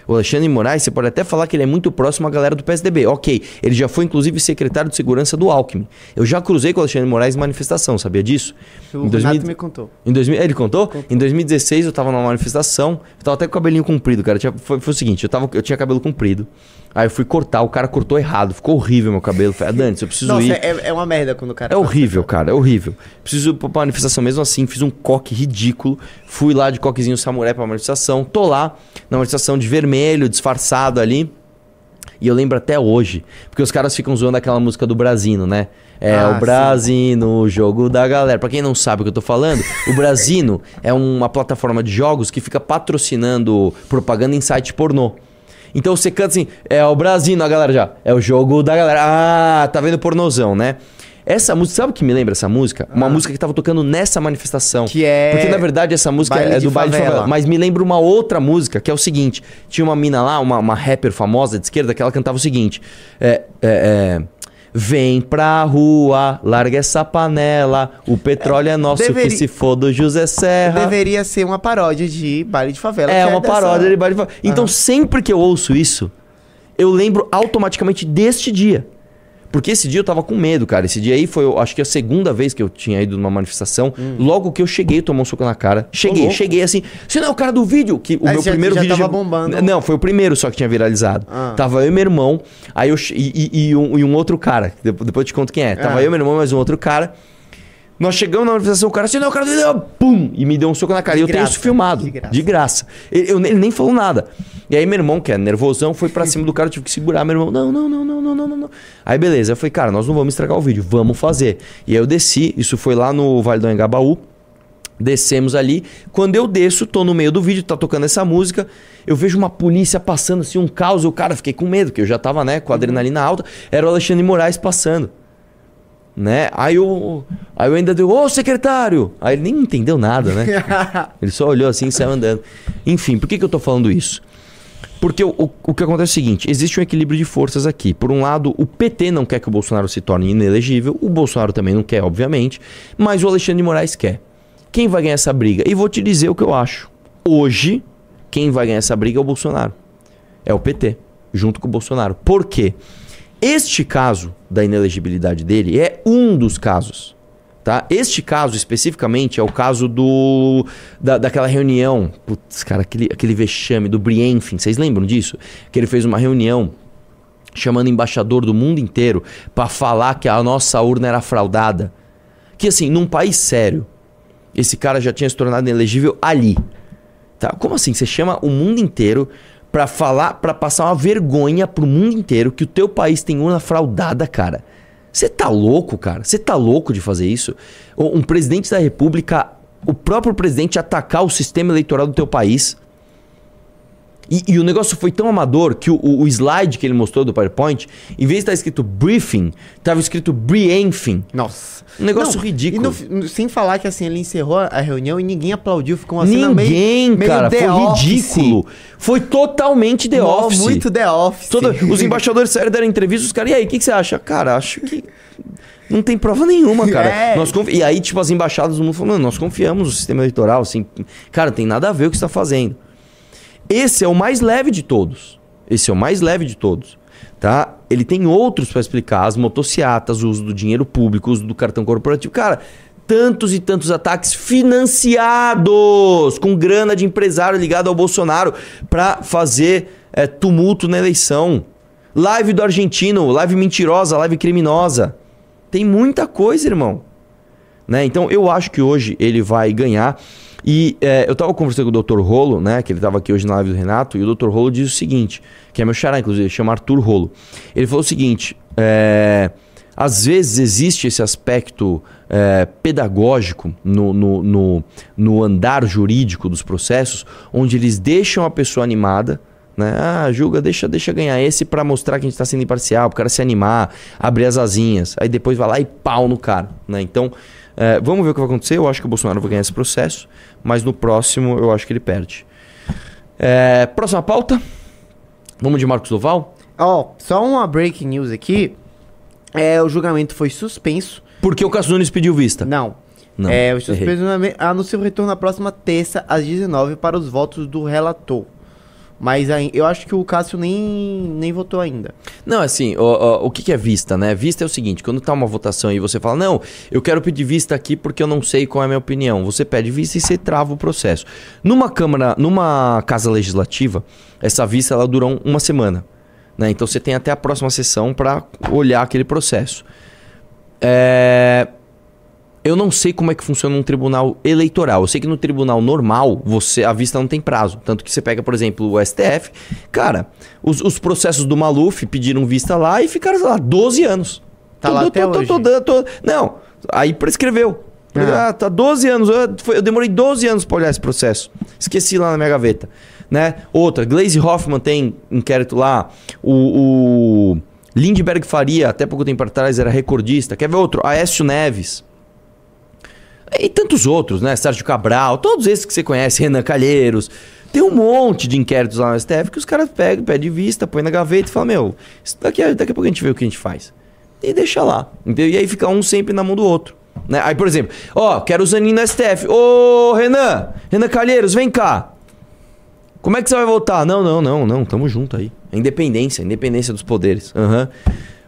O Alexandre Moraes, você pode até falar que ele é muito próximo à galera do PSDB. Ok, ele já foi inclusive secretário de segurança do Alckmin. Eu já cruzei com o Alexandre Moraes em manifestação, sabia disso? O Renato me contou. Em 2000, ele contou? Em 2016 eu tava numa manifestação, eu tava até com o cabelinho comprido, cara. Tinha- foi, foi o seguinte, eu, tava, eu tinha cabelo comprido. Aí eu fui cortar, o cara cortou errado, ficou horrível meu cabelo. Falei, ah, Dani, eu preciso Nossa, ir. é, é uma merda quando o cara. É horrível, cara, é horrível. Preciso ir pra manifestação mesmo assim, fiz um coque ridículo. Fui lá de coquezinho samurai pra manifestação. Tô lá na manifestação de vermelho, disfarçado ali. E eu lembro até hoje, porque os caras ficam zoando aquela música do Brasino, né? É Ah, o Brasino, o jogo da galera. Pra quem não sabe o que eu tô falando, o Brasino é uma plataforma de jogos que fica patrocinando propaganda em site pornô. Então você canta assim, é o Brasino, a galera já. É o jogo da galera. Ah, tá vendo pornozão, né? Essa música, sabe o que me lembra essa música? Uma música que tava tocando nessa manifestação. Ah. Que é Porque na verdade essa música Baile é de do baile de Favela. favela. Mas me lembra uma outra música, que é o seguinte: tinha uma mina lá, uma, uma rapper famosa de esquerda, que ela cantava o seguinte: é, é, é, Vem pra rua, larga essa panela, o petróleo é, nosso, deveri- que se for do José Serra. Deveria ser uma paródia de baile de favela. É que uma paródia de baile de favela. Então sempre que eu ouço isso, eu lembro automaticamente deste dia. Porque esse dia eu tava com medo, cara. Esse dia aí foi, eu acho que a segunda vez que eu tinha ido numa manifestação. Logo que eu cheguei, tomou um soco na cara. Cheguei, Hum. cheguei assim. Você não é o cara do vídeo? Que o Aí meu já- primeiro já vídeo. tava bombando. Não, foi o primeiro só que tinha viralizado. Ah. Tava eu e meu irmão. Aí eu, e, e- e um, e um outro cara. depois eu te conto quem é. Tava Ah. eu, meu irmão, mais um outro cara. Nós chegamos na manifestação, o cara, você não o cara vídeo? Pum! E me deu um soco na cara. E eu tenho isso filmado. de graça. De graça. Ele, eu- ele nem falou nada. E aí meu irmão, que é nervosão, foi pra cima do cara, eu tive que segurar meu irmão. Não, não, não, não, não, não, não. Aí beleza, eu falei, cara, nós não vamos estragar o vídeo, vamos fazer. E aí eu desci, isso foi lá no Vale do Engabaú. Descemos ali. Quando eu desço, tô no meio do vídeo, tá tocando essa música. Eu vejo uma polícia passando assim, um caos. Eu, cara, fiquei com medo, porque eu já tava, né, com a adrenalina alta. Era o Alexandre de Moraes passando. Né? Aí eu, aí eu ainda deu, ô secretário! Aí ele nem entendeu nada, né? Ele só olhou assim e saiu andando. Enfim, por que, que eu tô falando isso? Porque o, o, o que acontece é o seguinte: existe um equilíbrio de forças aqui. Por um lado, o PT não quer que o Bolsonaro se torne inelegível, o Bolsonaro também não quer, obviamente, mas o Alexandre de Moraes quer. Quem vai ganhar essa briga? E vou te dizer o que eu acho. Hoje, quem vai ganhar essa briga é o Bolsonaro. É o PT, junto com o Bolsonaro. Por quê? Este caso da inelegibilidade dele é um dos casos. Tá? Este caso especificamente é o caso do da, daquela reunião. Putz, cara, aquele, aquele vexame do Brienfin. Vocês lembram disso? Que ele fez uma reunião chamando embaixador do mundo inteiro para falar que a nossa urna era fraudada. Que assim, num país sério, esse cara já tinha se tornado inelegível ali. Tá? Como assim? Você chama o mundo inteiro pra falar, para passar uma vergonha pro mundo inteiro que o teu país tem urna fraudada, cara. Você tá louco, cara? Você tá louco de fazer isso? Um presidente da república, o próprio presidente atacar o sistema eleitoral do teu país. E, e o negócio foi tão amador que o, o- slide que ele mostrou do PowerPoint, em vez de estar escrito briefing, tava escrito briefing. Nossa. Um negócio ridículo. E no sem falar que assim, ele encerrou a reunião e ninguém aplaudiu, ficou uma cena meio. Ninguém, meio cara, The foi Office. ridículo. Foi totalmente The Mó- Office. Muito The Office. Toda- os embaixadores saíram deram entrevista, os caras, e aí, o que, que você acha? Cara, acho que não tem prova nenhuma, cara. É. Nós confi- E aí, tipo, as embaixadas do mundo falando, nós confiamos no sistema eleitoral, assim. Cara, tem nada a ver o que você está fazendo. Esse é o mais leve de todos. Esse é o mais leve de todos. Tá? Ele tem outros para explicar, as motociatas, o uso do dinheiro público, o uso do cartão corporativo. Cara, tantos e tantos ataques financiados com grana de empresário ligado ao Bolsonaro para fazer é, tumulto na eleição. Live do argentino, live mentirosa, live criminosa. Tem muita coisa, irmão. Né? Então eu acho que hoje ele vai ganhar. E é, eu tava conversando com o Dr. Rolo, né? Que ele tava aqui hoje na live do Renato, e o Dr. Rolo diz o seguinte: que é meu xará, inclusive, chama Arthur Rolo. Ele falou o seguinte: é, às vezes existe esse aspecto é, pedagógico no, no, no, no andar jurídico dos processos, onde eles deixam a pessoa animada. Né? Ah, julga, deixa, deixa ganhar esse pra mostrar que a gente tá sendo imparcial, pro cara se animar, abrir as asinhas. Aí depois vai lá e pau no cara. Né? Então, é, vamos ver o que vai acontecer. Eu acho que o Bolsonaro vai ganhar esse processo, mas no próximo eu acho que ele perde. É, próxima pauta. Vamos de Marcos Duval? Ó, só uma breaking news aqui. É, o julgamento foi suspenso. Porque o Cássio Nunes pediu vista. Não. Não, é, o suspenso anuncia o retorno na próxima terça, às 19 para os votos do relator. Mas eu acho que o Cássio nem, nem votou ainda. Não, assim, o, o, o que, que é vista, né? Vista é o seguinte, quando tá uma votação e você fala, não, eu quero pedir vista aqui porque eu não sei qual é a minha opinião. Você pede vista e você trava o processo. Numa Câmara, numa Casa Legislativa, essa vista ela dura um- uma semana. Né? Então você tem até a próxima sessão para olhar aquele processo. É, Eu não sei como é que funciona um tribunal eleitoral. Eu sei que no tribunal normal, você a vista não tem prazo. Tanto que você pega, por exemplo, o STF. Cara, os, os processos do Maluf pediram vista lá e ficaram, sei lá, 12 anos. Tá lá até hoje? dando- tô- não, aí prescreveu. Ah. Ah, tá 12 anos. Eu, foi- eu demorei 12 anos pra olhar esse processo. Esqueci lá na minha gaveta. Né? Outra, Glaze Hoffman tem inquérito lá. O, o Lindbergh Faria, até pouco tempo atrás, era recordista. Quer ver outro? Aécio Neves. E tantos outros, né? Sérgio Cabral, todos esses que você conhece, Renan Calheiros. Tem um monte de inquéritos lá no STF que os caras pegam, pedem vista, põe na gaveta e falam, meu, daqui, a- daqui a pouco a gente vê o que a gente faz. E deixa lá. Entendeu? E aí fica um sempre na mão do outro. Né? Aí, por exemplo, ó, quero o Zanin no STF. Ô, Renan, Renan Calheiros, vem cá. Como é que você vai votar? Não, não, não, não, tamo junto aí. A independência, a independência dos poderes. Aham.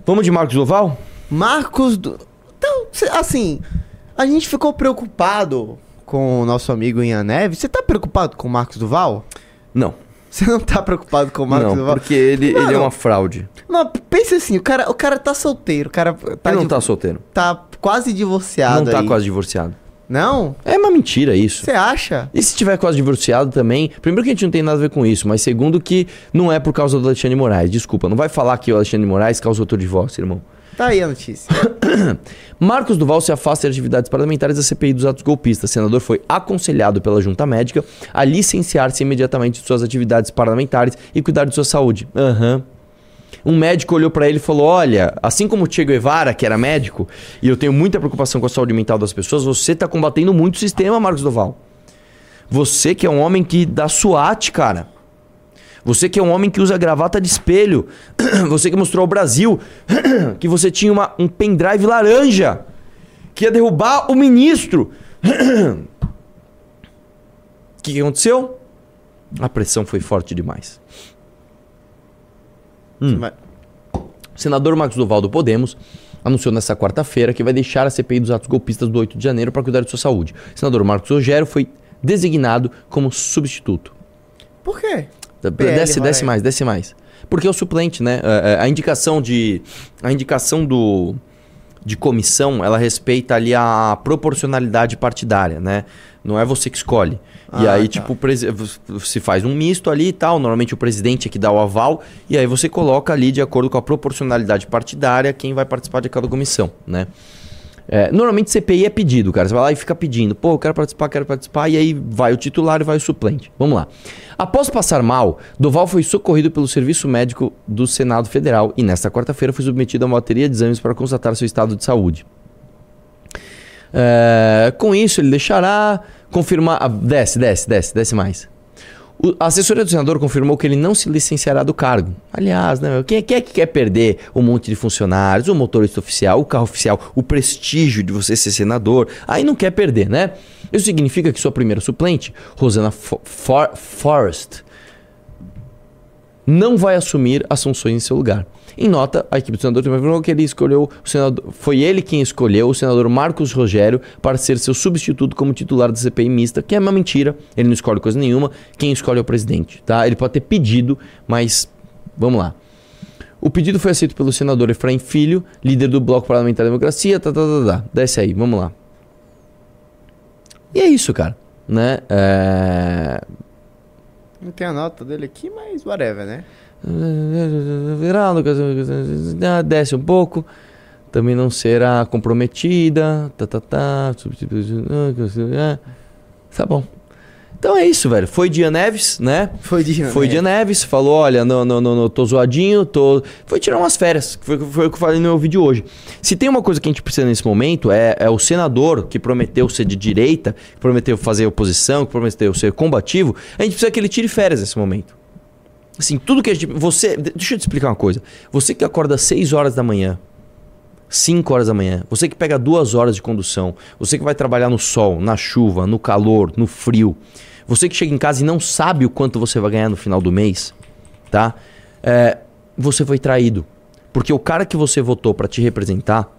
Vamos de Marcos Duval? Marcos. Do... Então, assim, a gente ficou preocupado com o nosso amigo Ian Neves. Você tá preocupado com o Marcos Duval? Não. Você não tá preocupado com o Marcos não, Duval? porque ele, ele é Mano, uma fraude. Não, pensa assim, o cara, o cara tá solteiro, o cara tá, ele não de- tá solteiro. tá quase divorciado não tá aí. quase divorciado. Não? É uma mentira isso. Você acha? E se tiver quase divorciado também, primeiro que a gente não tem nada a ver com isso, mas segundo que não é por causa do Alexandre Moraes. Desculpa, não vai falar que o Alexandre Moraes causou teu divórcio, irmão. Tá aí a notícia. Marcos Duval se afasta de atividades parlamentares da CPI dos atos golpistas. O senador foi aconselhado pela junta médica a licenciar-se imediatamente de suas atividades parlamentares e cuidar de sua saúde. Aham. Um médico olhou pra ele e falou: Olha, assim como o Che Guevara, que era médico, e eu tenho muita preocupação com a saúde mental das pessoas, você tá combatendo muito o sistema, Marcos Duval. Você que é um homem que dá SWAT, cara. Você que é um homem que usa gravata de espelho. Você que mostrou ao Brasil que você tinha uma- um pendrive laranja que ia derrubar o ministro. O que, que aconteceu? A pressão foi forte demais. Hum. Senador Marcos Duval do Podemos anunciou nesta quarta-feira que vai deixar a CPI dos atos golpistas do 8 de janeiro para cuidar de sua saúde. Senador Marcos Rogério foi designado como substituto. Por quê? Desce, PL, desce Roraima. mais, desce mais. Porque é o suplente, né? É, é, A indicação de. A indicação do. De comissão, ela respeita ali a proporcionalidade partidária, né? Não é você que escolhe. e Ah, aí, tá. tipo, se faz um misto ali e tal. Normalmente o presidente é que dá o aval. E aí você coloca ali, de acordo com a proporcionalidade partidária, quem vai participar de cada comissão, né? É, normalmente CPI é pedido, cara. Você vai lá e fica pedindo. Pô, eu quero participar, quero participar. E aí vai o titular e vai o suplente. Vamos lá. Após passar mal, Doval foi socorrido pelo Serviço Médico do Senado Federal e nesta quarta-feira foi submetido a uma bateria de exames para constatar seu estado de saúde. É, com isso, ele deixará confirmar. ah, desce, desce, desce, desce mais. A assessoria do senador confirmou que ele não se licenciará do cargo. Aliás, né, quem, quem é que quer perder um monte de funcionários, o motorista oficial, o carro oficial, o prestígio de você ser senador? Aí não quer perder, né? Isso significa que sua primeira suplente, Rosana Fo- For- Forrest, não vai assumir as funções em seu lugar. Em nota, a equipe do senador também afirmou que ele escolheu o senador, foi ele quem escolheu o senador Marcos Rogério para ser seu substituto como titular da CPI mista, que é uma mentira. Ele não escolhe coisa nenhuma. Quem escolhe é o presidente, tá? Ele pode ter pedido, mas vamos lá. O pedido foi aceito pelo senador Efraim Filho, líder do Bloco Parlamentar da Democracia, tá, tá, tá, tá. Desce aí, vamos lá. E é isso, cara, né? É... Não tem a nota dele aqui, mas whatever, né? Ah, desce um pouco. Também não será comprometida. Tá, tá, tá. Tá bom. Então é isso, velho. Foi Dia Neves, né? Foi de Foi Dia Neves, falou: olha, não, não, não, não, tô zoadinho, tô. Foi tirar umas férias, foi, foi o que eu falei no meu vídeo hoje. Se tem uma coisa que a gente precisa nesse momento, é, é o senador que prometeu ser de direita, que prometeu fazer oposição, que prometeu ser combativo, a gente precisa que ele tire férias nesse momento. Assim, tudo que a gente. Você. Deixa eu te explicar uma coisa. Você que acorda às 6 horas da manhã, 5 horas da manhã, você que pega duas horas de condução, você que vai trabalhar no sol, na chuva, no calor, no frio, Você que chega em casa e não sabe o quanto você vai ganhar no final do mês, tá? É, você foi traído. Porque o cara que você votou pra te representar,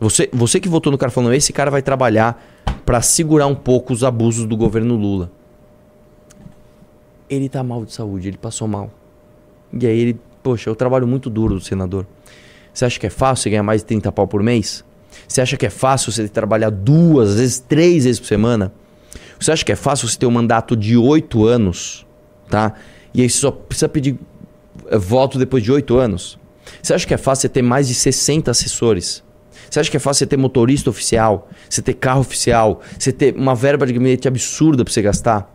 você, você que votou no cara falando, esse cara vai trabalhar pra segurar um pouco os abusos do governo Lula. Ele tá mal de saúde, ele passou mal. E aí ele, poxa, eu trabalho muito duro do senador. Você acha que é fácil você ganhar mais de 30 pau por mês? Você acha que é fácil você trabalhar duas, às vezes três vezes por semana? Você acha que é fácil você ter um mandato de oito anos, tá? E aí você só precisa pedir eh, voto depois de oito anos? Você acha que é fácil você ter mais de 60 assessores? Você acha que é fácil você ter motorista oficial, você ter carro oficial, você ter uma verba de gabinete absurda pra você gastar?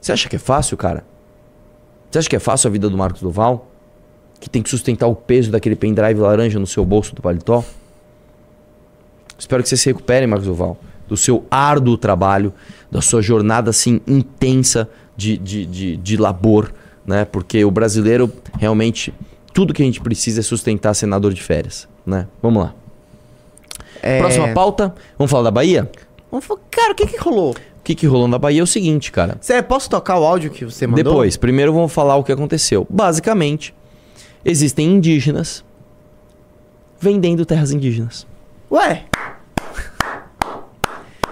Você acha que é fácil, cara? Você acha que é fácil a vida do Marcos Duval? Que tem que sustentar o peso daquele pendrive laranja no seu bolso do paletó? Espero que você se recupere, Marcos Duval, do seu árduo trabalho, da sua jornada assim intensa de, de, de, de labor, né? Porque o brasileiro realmente tudo que a gente precisa é sustentar senador de férias, né? Vamos lá. É, Próxima pauta, vamos falar da Bahia? vamos fa- Cara, o que que rolou? O que, que rolou na Bahia é o seguinte, cara. Sério, posso tocar o áudio que você mandou? Depois, primeiro vamos falar o que aconteceu. Basicamente, existem indígenas vendendo terras indígenas. Ué,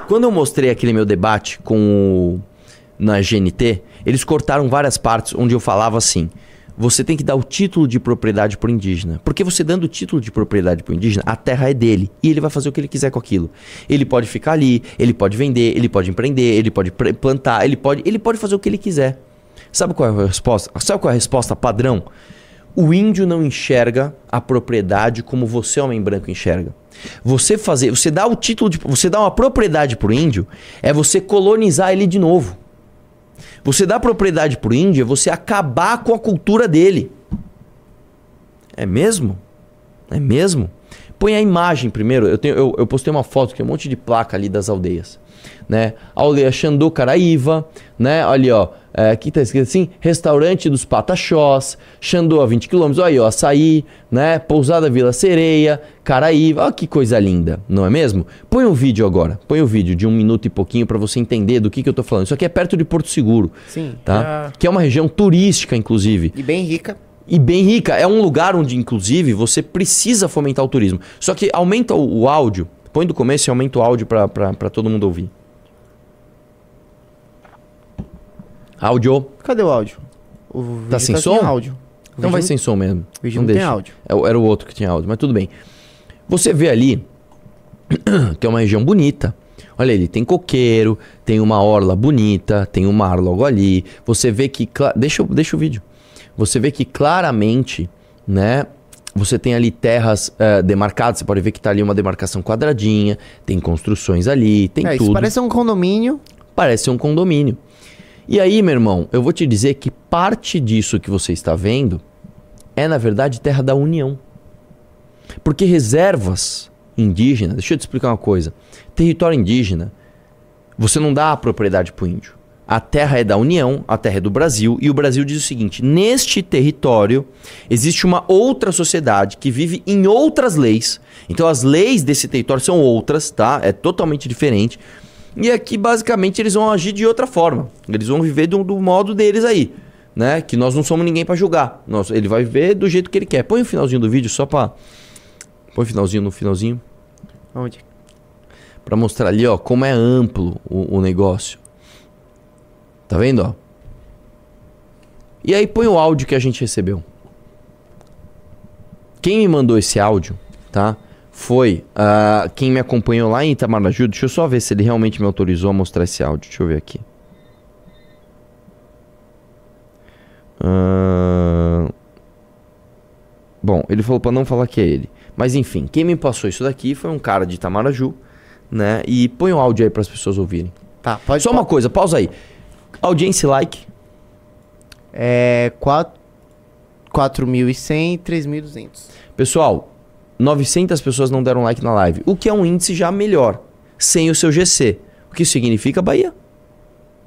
Quando eu mostrei aquele meu debate com o na GNT, eles cortaram várias partes onde eu falava assim: você tem que dar o título de propriedade pro indígena. Porque você dando o título de propriedade pro indígena, a terra é dele e ele vai fazer o que ele quiser com aquilo. Ele pode ficar ali, ele pode vender, ele pode empreender, ele pode plantar, ele pode, ele pode fazer o que ele quiser. Sabe qual é a resposta? Sabe qual é a resposta padrão? O índio não enxerga a propriedade como você, homem branco, enxerga. Você fazer, você dá o título de, você dá uma propriedade pro índio, é você colonizar ele de novo. Você dá propriedade pro índio é você acabar com a cultura dele. É mesmo? É mesmo? Põe a imagem primeiro. Eu, tenho, eu, eu postei uma foto que é um monte de placa ali das aldeias. Né? Aldeia Xandô Caraíva, né? Ali, ó. É, aqui tá escrito assim: Restaurante dos Pataxós, Xandô a 20 km. Aí, ó, Açaí, né? Pousada Vila Sereia, Caraíva. Olha que coisa linda, não é mesmo? Põe um vídeo agora. Põe um vídeo de um minuto e pouquinho pra você entender do que, que eu tô falando. Isso aqui é perto de Porto Seguro. Sim, Tá? já- Que é uma região turística, inclusive. e bem rica. E bem rica. É um lugar onde, inclusive, você precisa fomentar o turismo. Só que aumenta o, o áudio. Põe do começo e aumenta o áudio pra todo mundo ouvir. Áudio. Cadê o áudio? O vídeo Tá sem som? áudio. O Então vai sem som mesmo. o vídeo não tem áudio. É Era o outro que tinha áudio, mas tudo bem. Você vê ali que é uma região bonita. Olha ali, tem coqueiro, tem uma orla bonita, tem um mar logo ali. Você vê que. Deixa, deixa o vídeo. Você vê que claramente, né? Você tem ali terras eh, demarcadas, você pode ver que tá ali uma demarcação quadradinha, tem construções ali, tem É, tudo. isso parece um condomínio. Parece um condomínio. E aí, meu irmão, eu vou te dizer que parte disso que você está vendo é, na verdade, terra da União. Porque reservas indígenas, deixa eu te explicar uma coisa. Território indígena, você não dá a propriedade para o índio. A terra é da União, a terra é do Brasil, e o Brasil diz o seguinte: neste território existe uma outra sociedade que vive em outras leis. Então as leis desse território são outras, tá? É totalmente diferente. E aqui basicamente eles vão agir de outra forma. Eles vão viver do, do modo deles aí, né? Que nós não somos ninguém para julgar. Nós, ele vai viver do jeito que ele quer. Põe o finalzinho do vídeo só para Põe o finalzinho no finalzinho. Onde? Pra mostrar ali, ó, como é amplo o, o negócio. Tá vendo, ó? E aí põe o áudio que a gente recebeu. Quem me mandou esse áudio, tá? Foi ah, quem me acompanhou lá em Itamaraju. Deixa eu só ver se ele realmente me autorizou a mostrar esse áudio. Deixa eu ver aqui. Ah, Bom, ele falou pra não falar que é ele. Mas enfim, quem me passou isso daqui foi um cara de Itamaraju, né? E põe o áudio aí pras pessoas ouvirem. Tá, pode Só uma coisa, pausa aí. Audiência e like. É. 4 4.100, 3.200. Pessoal, 900 pessoas não deram like na live, o que é um índice já melhor, sem o seu GC. O que significa Bahia?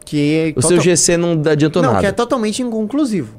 Que O seu GC não adiantou Não, nada. que é totalmente inconclusivo.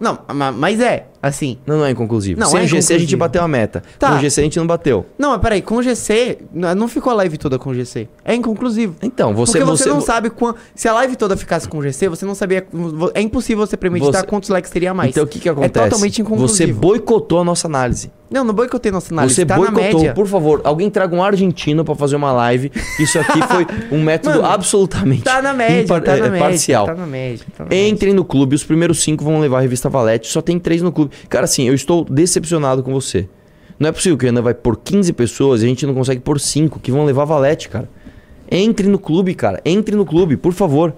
Não, ma- mas é. Assim. Não, não é inconclusivo. Não, Sem é o GC a gente bateu a meta. Tá. Com o GC a gente não bateu. Não, mas peraí, com o GC, não ficou a live toda com o GC. É inconclusivo. Então, você... Porque você, você não sabe quando. Se a live toda ficasse com o GC, você não sabia. É impossível você premeditar Você- quantos likes teria mais. Então o que que É acontece? totalmente Você inconclusivo. boicotou a nossa análise. Não, não boicotei nossa análise. Você tá na boicotou. média. Por favor, alguém traga um argentino pra fazer uma live. Isso aqui foi um método Mano, absolutamente Tá na média, tá na é, média. parcial. Tá na média. Tá na média. Entrem no clube, os primeiros cinco vão levar a revista Valete, só tem três no clube. Cara, assim, eu estou decepcionado com você. Não é possível que o Renan vai por 15 pessoas e a gente não consegue por 5 que vão levar Valete, cara. Entre no clube, cara. Entre no clube, por favor.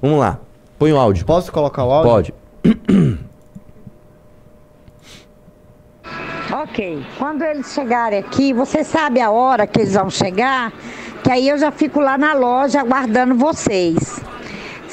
Vamos lá. Põe o áudio. Posso colocar o áudio? Pode. Ok. Quando eles chegarem aqui, você sabe a hora que eles vão chegar? Que aí eu já fico lá na loja aguardando vocês.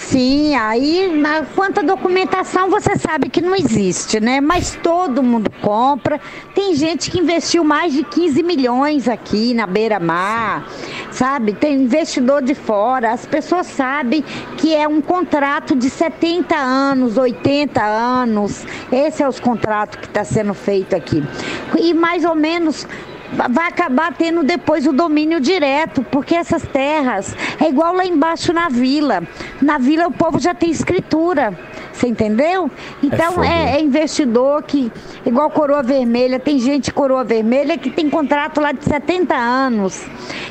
Sim, aí na quanto à documentação você sabe que não existe, né? Mas todo mundo compra. Tem gente que investiu mais de 15 milhões aqui na beira-mar, sabe? Tem investidor de fora. As pessoas sabem que é um contrato de 70 anos, 80 anos. Esse é os contratos que está sendo feito aqui. E mais ou menos vai acabar tendo depois o domínio direto, porque essas terras é igual lá embaixo na vila. Na vila o povo já tem escritura. Você entendeu? Então fogo, é, né? é investidor que, igual Coroa Vermelha, tem gente Coroa Vermelha que tem contrato lá de 70 anos.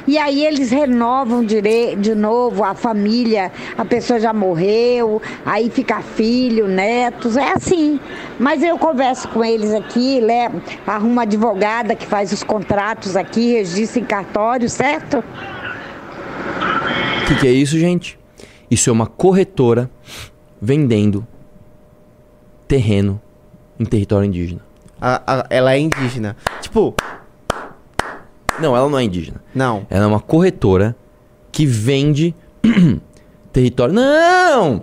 E aí eles renovam dire... de novo a família, a pessoa já morreu, aí fica filho, netos, é assim. Mas eu converso com eles aqui, levo, arrumo uma advogada que faz os contratos aqui, registra em cartório, certo? O que, que é isso, gente? Isso é uma corretora vendendo terreno em território indígena. A- a- ela é indígena. Tipo, Não, ela não é indígena. não. Ela é uma corretora que vende território. Não!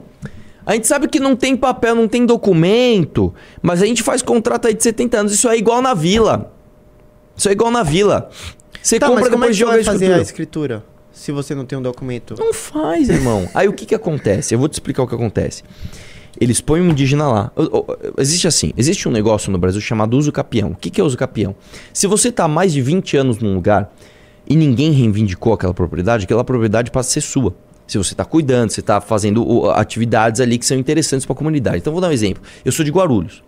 A gente sabe que não tem papel, não tem documento, mas a gente faz contrato aí de 70 anos. Isso é igual na vila. Isso é igual na vila. Você Tá, compra mas como é que a vai fazer a escritura. Se você não tem um documento. Não faz, irmão. Aí o que que acontece? Eu vou te explicar o que acontece. Eles põem um indígena lá. Existe assim, existe um negócio no Brasil chamado uso capião. O que que é uso capião? Se você tá há mais de 20 anos num lugar e ninguém reivindicou aquela propriedade, aquela propriedade passa a ser sua. Se você está cuidando, você está fazendo atividades ali que são interessantes para a comunidade. Então vou dar um exemplo. Eu sou de Guarulhos,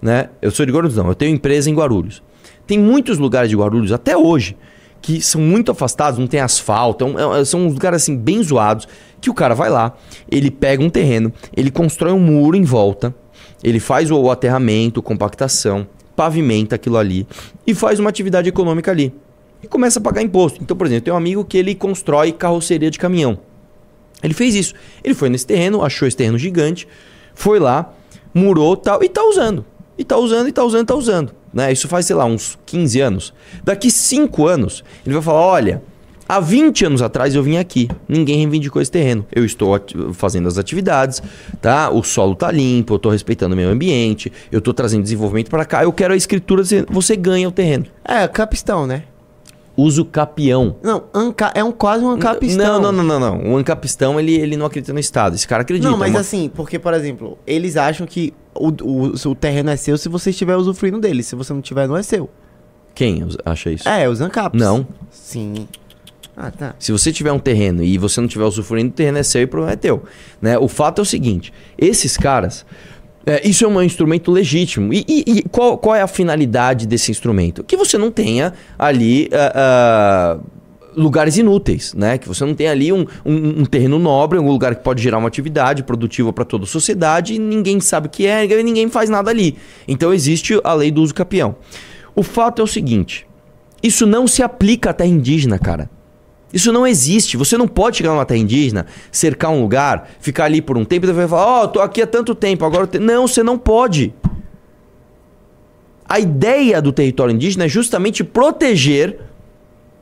né? Eu sou de Guarulhos não, eu tenho empresa em Guarulhos. Tem muitos lugares de Guarulhos até hoje que são muito afastados, não tem asfalto, é é- são uns lugares assim bem zoados, que o cara vai lá, ele pega um terreno, ele constrói um muro em volta, ele faz o aterramento, compactação, pavimenta aquilo ali e faz uma atividade econômica ali. E começa a pagar imposto. Então, por exemplo, tem um amigo que ele constrói carroceria de caminhão. Ele fez isso. Ele foi nesse terreno, achou esse terreno gigante, foi lá, murou tal, e tá usando. E tá usando, e tá usando, e tá usando. Né? Isso faz, sei lá, uns 15 anos. Daqui 5 anos, ele vai falar: olha, há 20 anos atrás eu vim aqui, ninguém reivindicou esse terreno. Eu estou fazendo as atividades, tá? O solo tá limpo, eu tô respeitando o meio ambiente, eu tô trazendo desenvolvimento para cá, eu quero a escritura dizendo, você ganha o terreno. É, capistão, né? Uso capião. Não, anca... é um quase um ancapistão. Não, não, não, não, não. O ancapistão, ele, ele não acredita no Estado. Esse cara acredita. Não, mas uma- assim, porque, por exemplo, eles acham que o, o, o terreno é seu se você estiver usufruindo dele. Se você não tiver, não é seu. Quem acha isso? É, os ancaps. Não. Sim. Ah, tá. Se você tiver um terreno e você não tiver usufruindo, o terreno é seu e o problema é teu. Né? O fato é o seguinte: esses caras. É, isso é um instrumento legítimo. E, e- e qual, qual é a finalidade desse instrumento? Que você não tenha ali ah, ah, lugares inúteis, né? Que você não tenha ali um, um- um terreno nobre, um lugar que pode gerar uma atividade produtiva para toda a sociedade e ninguém sabe o que é, e ninguém faz nada ali. Então existe a lei do uso capião. O fato é o seguinte: isso não se aplica à terra indígena, cara. Isso não existe. Você não pode chegar numa terra indígena, cercar um lugar, ficar ali por um tempo e depois falar: Ó, oh, tô aqui há tanto tempo, agora. te-" Não, você não pode. A ideia do território indígena é justamente proteger,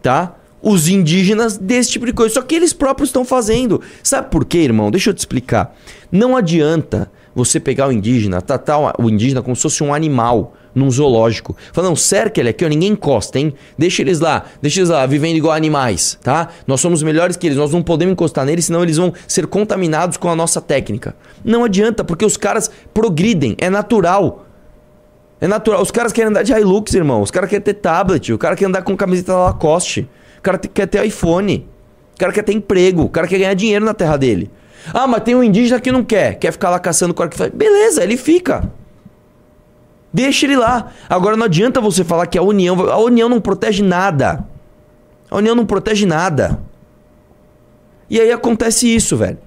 tá? Os indígenas desse tipo de coisa. Só que eles próprios estão fazendo. Sabe por quê, irmão? Deixa eu te explicar. Não adianta você pegar o indígena, tratar o indígena como se fosse um animal num zoológico. Fala, não, cerca ele aqui, ó, ninguém encosta, hein? Deixa eles lá, deixa eles lá, vivendo igual animais, tá? Nós somos melhores que eles, nós não podemos encostar neles, senão eles vão ser contaminados com a nossa técnica. Não adianta, porque os caras progridem, é natural. É natural. Os caras querem andar de Hilux, irmão. Os caras querem ter tablet. O cara quer andar com camiseta da Lacoste. O cara quer ter iPhone. O cara quer ter emprego. O cara quer ganhar dinheiro na terra dele. Ah, mas tem um indígena que não quer. Quer ficar lá caçando o cara que faz. Beleza, ele fica. Deixa ele lá. Agora não adianta você falar que a União. A União não protege nada. A União não protege nada. E aí acontece isso, velho.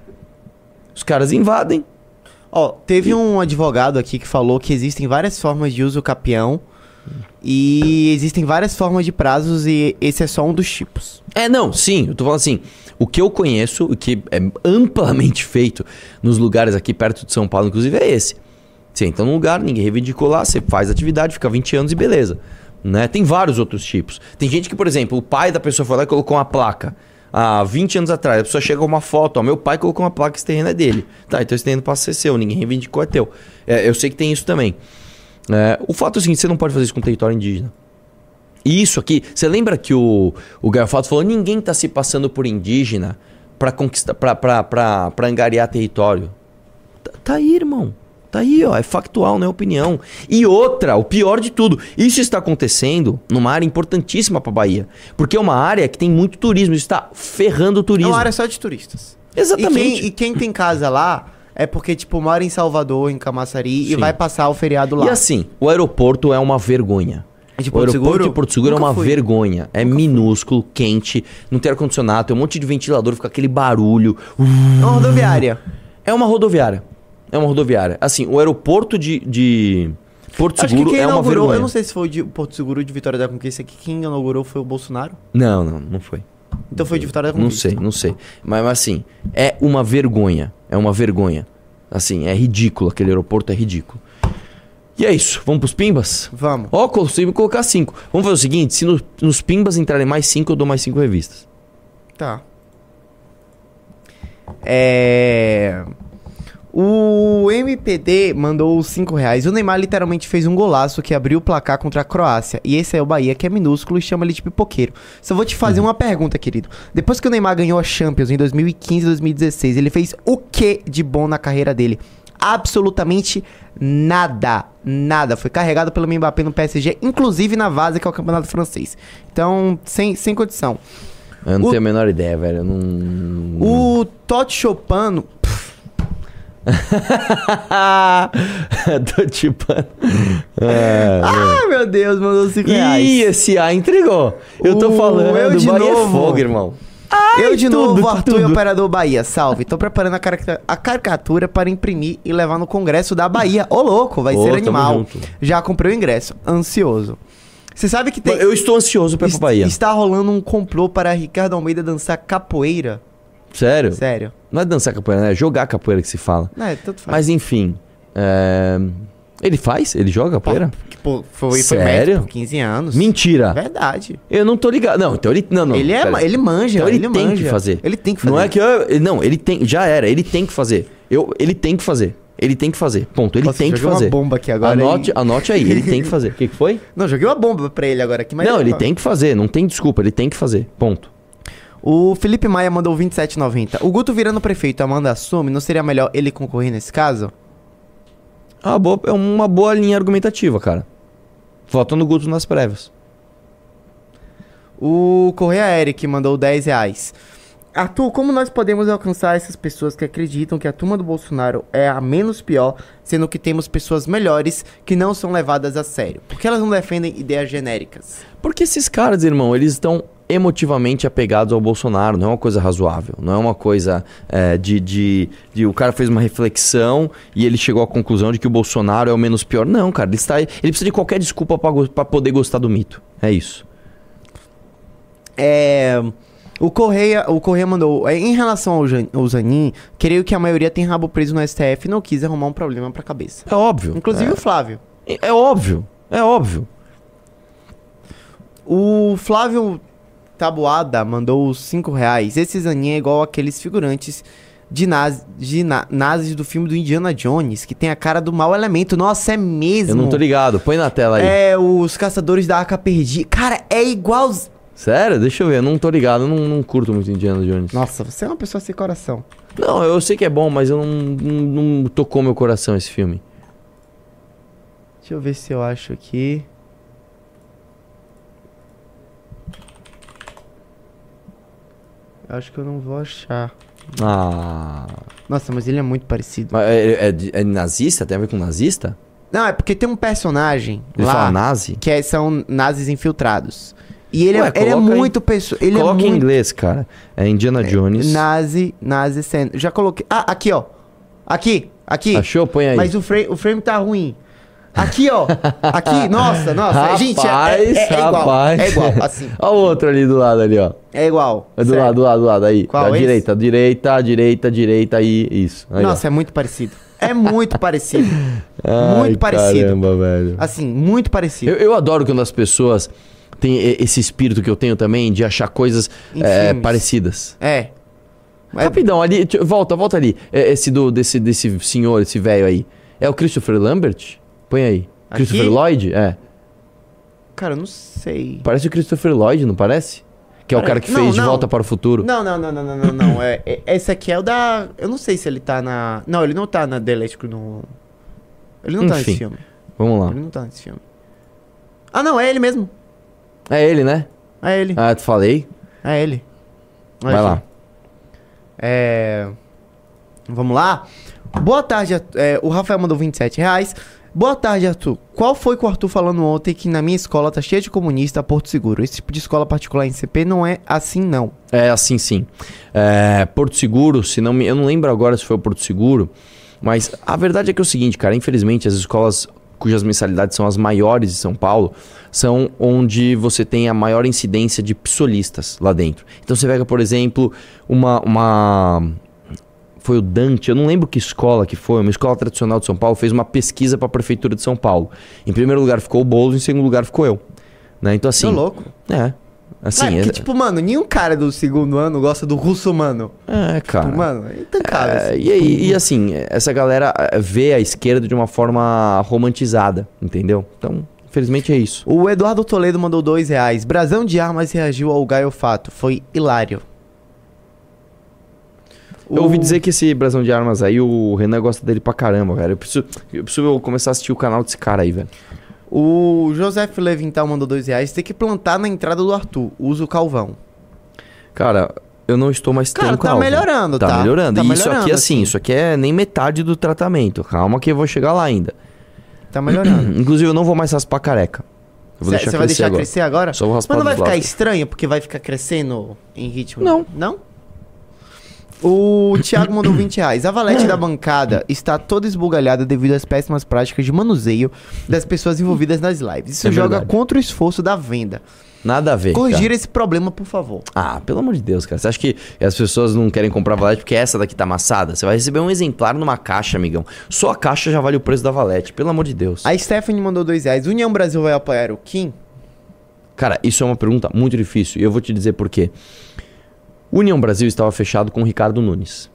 Os caras invadem. Ó, teve um advogado aqui que falou que existem várias formas de uso capião e existem várias formas de prazos e esse é só um dos tipos. É, não, sim, eu tô falando assim. O que eu conheço, o que é amplamente feito nos lugares aqui perto de São Paulo, inclusive, é esse. Você entra num lugar, ninguém reivindicou lá, você faz atividade, fica 20 anos e beleza. Né? Tem vários outros tipos. Tem gente que, por exemplo, o pai da pessoa foi lá e colocou uma placa. Há 20 anos atrás, a pessoa chega com uma foto, ó, meu pai colocou uma placa, esse terreno é dele. Tá, então esse terreno passa a ser seu, ninguém reivindicou, é teu. É, eu sei que tem isso também. É, o fato é o seguinte, você não pode fazer isso com território indígena. E isso aqui, você lembra que o, o Garfato falou: ninguém tá se passando por indígena pra conquistar, pra angariar território. Tá, tá aí, irmão. Tá aí, ó. É factual, não é opinião. E outra, o pior de tudo, isso está acontecendo numa área importantíssima pra Bahia. Porque é uma área que tem muito turismo, isso está ferrando o É turismo. uma área só de turistas. Exatamente. E quem, e quem tem casa lá é porque, tipo, mora em Salvador, em Camaçari e Sim. vai passar o feriado lá. E assim, o aeroporto é uma vergonha. De o Porto aeroporto Seguro? de Porto Seguro é Nunca uma fui. vergonha. É minúsculo, quente, não tem ar-condicionado, tem um monte de ventilador, fica aquele barulho. É uma rodoviária. É uma rodoviária. É uma rodoviária. Assim, o aeroporto de, de Porto Acho que Seguro quem é uma inaugurou, vergonha. eu não sei se foi de Porto Seguro ou de Vitória da Conquista, que quem inaugurou foi o Bolsonaro. Não, não, não foi. Então foi de Vitória da Não Conquista. sei, não sei. Mas, mas, assim, é uma vergonha. É uma vergonha. Assim, é ridículo. Aquele aeroporto é ridículo. E é isso. Vamos pros pimbas? Vamos. Ó, consigo colocar cinco. Vamos fazer o seguinte: se no- nos pimbas entrarem mais cinco, eu dou mais cinco revistas. Tá. É. O MPD mandou os 5 reais. O Neymar literalmente fez um golaço que abriu o placar contra a Croácia. E esse é o Bahia, que é minúsculo e chama ele de pipoqueiro. Só vou te fazer uma pergunta, querido. Depois que o Neymar ganhou a Champions em 2015 e 2016, ele fez o que de bom na carreira dele? Absolutamente nada. Nada. Foi carregado pelo Mbappé no PSG, inclusive na Vasa, que é o campeonato francês. Então, sem, sem condição. Eu não O- tenho a menor ideia, velho. Não. O Totti Chopano. Tô tipo. É. Ai, meu Deus, mandou 5 reais. Ih, esse A entregou. Eu tô O falando. eu de Bahia é novo. fogo, irmão. Eu de tudo, novo, Arthur tudo. Operador Bahia. Salve. Tô preparando a, carica- a caricatura para imprimir e levar no Congresso da Bahia. Ô, louco, vai Ô, ser animal. Já comprei o ingresso. Ansioso. Você sabe que tem. Eu estou ansioso pra ir pra Bahia. Está rolando um complô para Ricardo Almeida dançar capoeira. Sério? Sério. Não é dançar capoeira, né? É jogar capoeira que se fala. É, tanto faz. Mas enfim. é, Ele faz? Ele joga capoeira? Que, pô, foi, foi Sério? médico por 15 anos. Mentira. Verdade. Eu não tô ligado. Não, então ele. Não, não. ele, é, pera. ele manja, Então ele, ele, tem manja. que fazer. Ele tem que fazer. Não é que eu, não, ele tem, já era, ele tem que fazer. Eu, ele tem que fazer. Ele tem que fazer. Ponto, ele Nossa, tem que joguei uma fazer. bomba aqui agora, Anote, anote aí, ele tem que fazer. O que, que foi? Não, joguei uma bomba pra ele agora aqui, mas. não, ele tem que fazer, não tem desculpa, ele tem que fazer. Ponto. O Felipe Maia mandou 27,90. O Guto virando prefeito, Amanda assume, não seria melhor ele concorrer nesse caso? É uma boa, é uma boa linha argumentativa, cara. Vota no Guto nas prévias. O Correia Eric mandou 10 reais. Arthur, como nós podemos alcançar essas pessoas que acreditam que a turma do Bolsonaro é a menos pior, sendo que temos pessoas melhores que não são levadas a sério? Por que elas não defendem ideias genéricas? Porque esses caras, irmão, eles estão emotivamente apegados ao Bolsonaro. Não é uma coisa razoável. Não é uma coisa é, de, de, de- O cara fez uma reflexão e ele chegou à conclusão de que o Bolsonaro é o menos pior. Não, cara. Ele, está, ele precisa de qualquer desculpa pra poder gostar do mito. É isso. É. O Correia, o Correia mandou. é, Em relação ao, Jan, ao Zanin, creio que a maioria tem rabo preso no STF e não quis arrumar um problema pra cabeça. É óbvio. Inclusive o Flávio. É, é óbvio. É óbvio. O Flávio Tabuada mandou os 5 reais. Esse Zanin é igual aqueles figurantes de, naz, de na- nazis do filme do Indiana Jones, que tem a cara do mau elemento. Nossa, é mesmo. Eu não tô ligado. Põe na tela aí. É, os caçadores da arca perdida. Cara, é igual. Sério? Deixa eu ver. Eu não tô ligado. Eu não, não curto muito Indiana Jones. Nossa, você é uma pessoa sem coração. Não, eu sei que é bom, mas eu não, não, não tocou meu coração esse filme. Deixa eu ver se eu acho aqui. Acho que eu não vou achar. Ah. Nossa, mas ele é muito parecido. Mas é, é é nazista? Tem a ver com nazista? Não, é porque tem um personagem Ele lá fala nazi? que é- são nazis infiltrados. E ele, Ué, é, ele é muito pessoa. Ele Coloca é em muito inglês, cara. É Indiana Jones. nazi, nazi sendo. Já coloquei. Ah, aqui, ó. Aqui, aqui. Achou? Põe aí. Mas o frame, o frame tá ruim. Aqui, ó. Aqui, nossa, nossa. Rapaz, gente, é, é, é igual. rapaz. É igual, assim. Olha o outro ali do lado ali, ó. É igual. É do lado, do lado, do lado. Aí. Qual, esse? direita, direita, direita, direita, aí. Isso. Aí, ó. Nossa, é muito parecido. É muito parecido. Ai, muito parecido. Caramba, velho. Assim, muito parecido. Eu, eu adoro quando as pessoas têm esse espírito que eu tenho também de achar coisas é, parecidas. É. É- Rapidão, ali, volta, volta ali. É, Esse do, desse, desse senhor, esse velho aí. É o Christopher Lambert? Põe aí. Aqui? Christopher Lloyd? É. Cara, eu não sei. Parece o Christopher Lloyd, não parece? Que é o cara que Não, fez De não. Volta para o Futuro. Não, não, não, não, não, não, não. É, é- esse aqui é o da. Eu não sei se ele tá na. Não, ele não tá na The Elétrico no. Ele não tá Enfim. nesse filme. Vamos lá. Ele não tá nesse filme. Ah, não, é ele mesmo. É ele, né? É ele. Ah, te falei. É ele. Vai lá. É. Vamos lá? Boa tarde. É, o Rafael mandou 27 reais. Boa tarde, Arthur. Qual foi com o Arthur falando ontem que na minha escola tá cheia de comunista Porto Seguro? Esse tipo de escola particular em CP não é assim, não. É assim sim. É, Porto Seguro, se não me, eu não lembro agora se foi o Porto Seguro, mas a verdade é que é o seguinte, cara, infelizmente as escolas cujas mensalidades são as maiores de São Paulo são onde você tem a maior incidência de psolistas lá dentro. Então você pega, por exemplo, uma uma foi o Dante, eu não lembro que escola que foi, uma escola tradicional de São Paulo, fez uma pesquisa para a prefeitura de São Paulo. Em primeiro lugar ficou o Boulos, em segundo lugar ficou eu. Né? Então assim, Tô louco. é. Assim, é, é, que, tipo, mano, nenhum cara do segundo ano gosta do russo, mano. é, cara. Tipo, mano, é intancável. É, assim. e, aí- e assim, essa galera eh, vê a esquerda de uma forma romantizada, entendeu? Então, infelizmente é isso. O Eduardo Toledo mandou dois reais. Brasão de armas reagiu ao Gaio Fato. Foi hilário. Eu ouvi dizer que esse brasão de armas aí, o Renan gosta dele pra caramba, velho. Eu preciso, eu preciso começar a assistir o canal desse cara aí, velho. O Joseph Levintal mandou dois reais. Tem que plantar na entrada do Arthur. Usa o calvão. Cara, eu não estou mais Cara, tão tá melhorando, tá? Tá melhorando. Tá e isso aqui, melhorando, assim, assim. isso aqui é nem metade do tratamento. Calma que eu vou chegar lá ainda. Tá melhorando. Inclusive, eu não vou mais raspar careca. Você vai deixar agora. crescer agora? Só vou raspar Mas não vai ficar lados. estranho porque vai ficar crescendo em ritmo? Não. Não? O Thiago mandou 20 reais. A valete da bancada está toda esbugalhada devido às péssimas práticas de manuseio das pessoas envolvidas nas lives. Isso É joga verdade. contra o esforço da venda. Nada a ver. Corrigir cara. esse problema, por favor. Ah, pelo amor de Deus, cara. Você acha que as pessoas não querem comprar valete porque essa daqui tá amassada? Você vai receber um exemplar numa caixa, amigão. Só a caixa já vale o preço da valete, pelo amor de Deus. A Stephanie mandou 2 reais. União Brasil vai apoiar o Kim? Cara, isso é uma pergunta muito difícil e eu vou te dizer por quê. O União Brasil estava fechado com o Ricardo Nunes.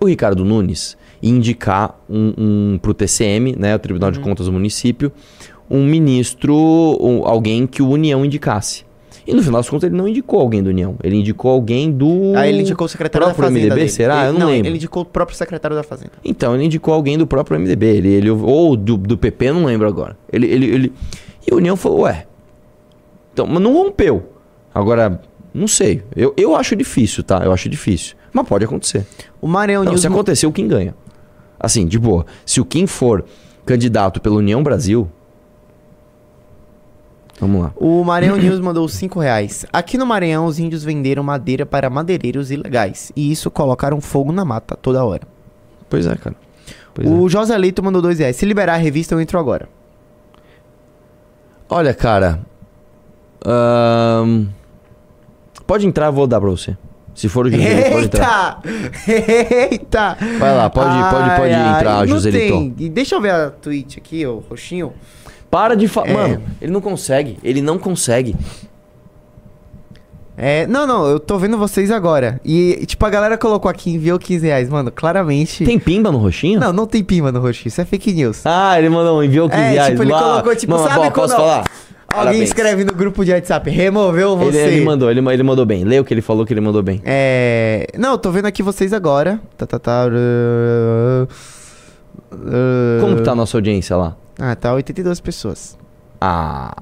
O Ricardo Nunes ia indicar um, um pro TCM, né, o Tribunal de Contas do Município, um ministro, um- alguém que o União indicasse. E no final das contas ele não indicou alguém do União, ele indicou alguém do Aí ele indicou o secretário da próprio Fazenda. MDB, dele. será? Ele- eu não, lembro. Ele indicou o próprio secretário da Fazenda. Então, ele indicou alguém do próprio MDB. Ele, ele, ou do, do PP, eu não lembro agora. Ele, ele, ele... E a União falou, ué. Então, mas não rompeu. Agora, não sei. Eu, eu acho difícil, tá? Eu acho difícil. Mas pode acontecer. O Maranhão Não, News. se acontecer, o Kim ganha. Assim, de boa. Se o Kim for candidato pela União Brasil. Vamos lá. O Maranhão News mandou 5 reais. Aqui no Maranhão, os índios venderam madeira para madeireiros ilegais. E isso colocaram fogo na mata toda hora. Pois é, cara. Pois é. o José Leito mandou 2 reais. Se liberar a revista, eu entro agora. Olha, cara. ahn, Pode entrar, eu vou dar pra você. Se for o José, pode entrar. Eita! Eita! Vai lá, pode- pode- pode entrar, não Joselito. E deixa eu ver a tweet aqui, o roxinho. Para de falar. É. Mano, ele não consegue. Ele não consegue. É, não, não, eu tô vendo vocês agora. E, tipo, a galera colocou aqui, enviou 15 reais. Mano, claramente... Tem pimba no roxinho? Não, não tem pimba no roxinho, isso é fake news. Ah, ele mandou, enviou 15 É, reais. tipo, ele Uau. colocou, tipo, Mano, sabe bom, posso quando- falar? Alguém escreve no grupo de WhatsApp, removeu Ele, você. ele mandou, ele, ele mandou bem. Lê o que ele falou que ele mandou bem. É. Não, eu tô vendo aqui vocês agora. Tá, tá, tá. Como que tá a nossa audiência lá? Ah, tá 82 pessoas. Ah,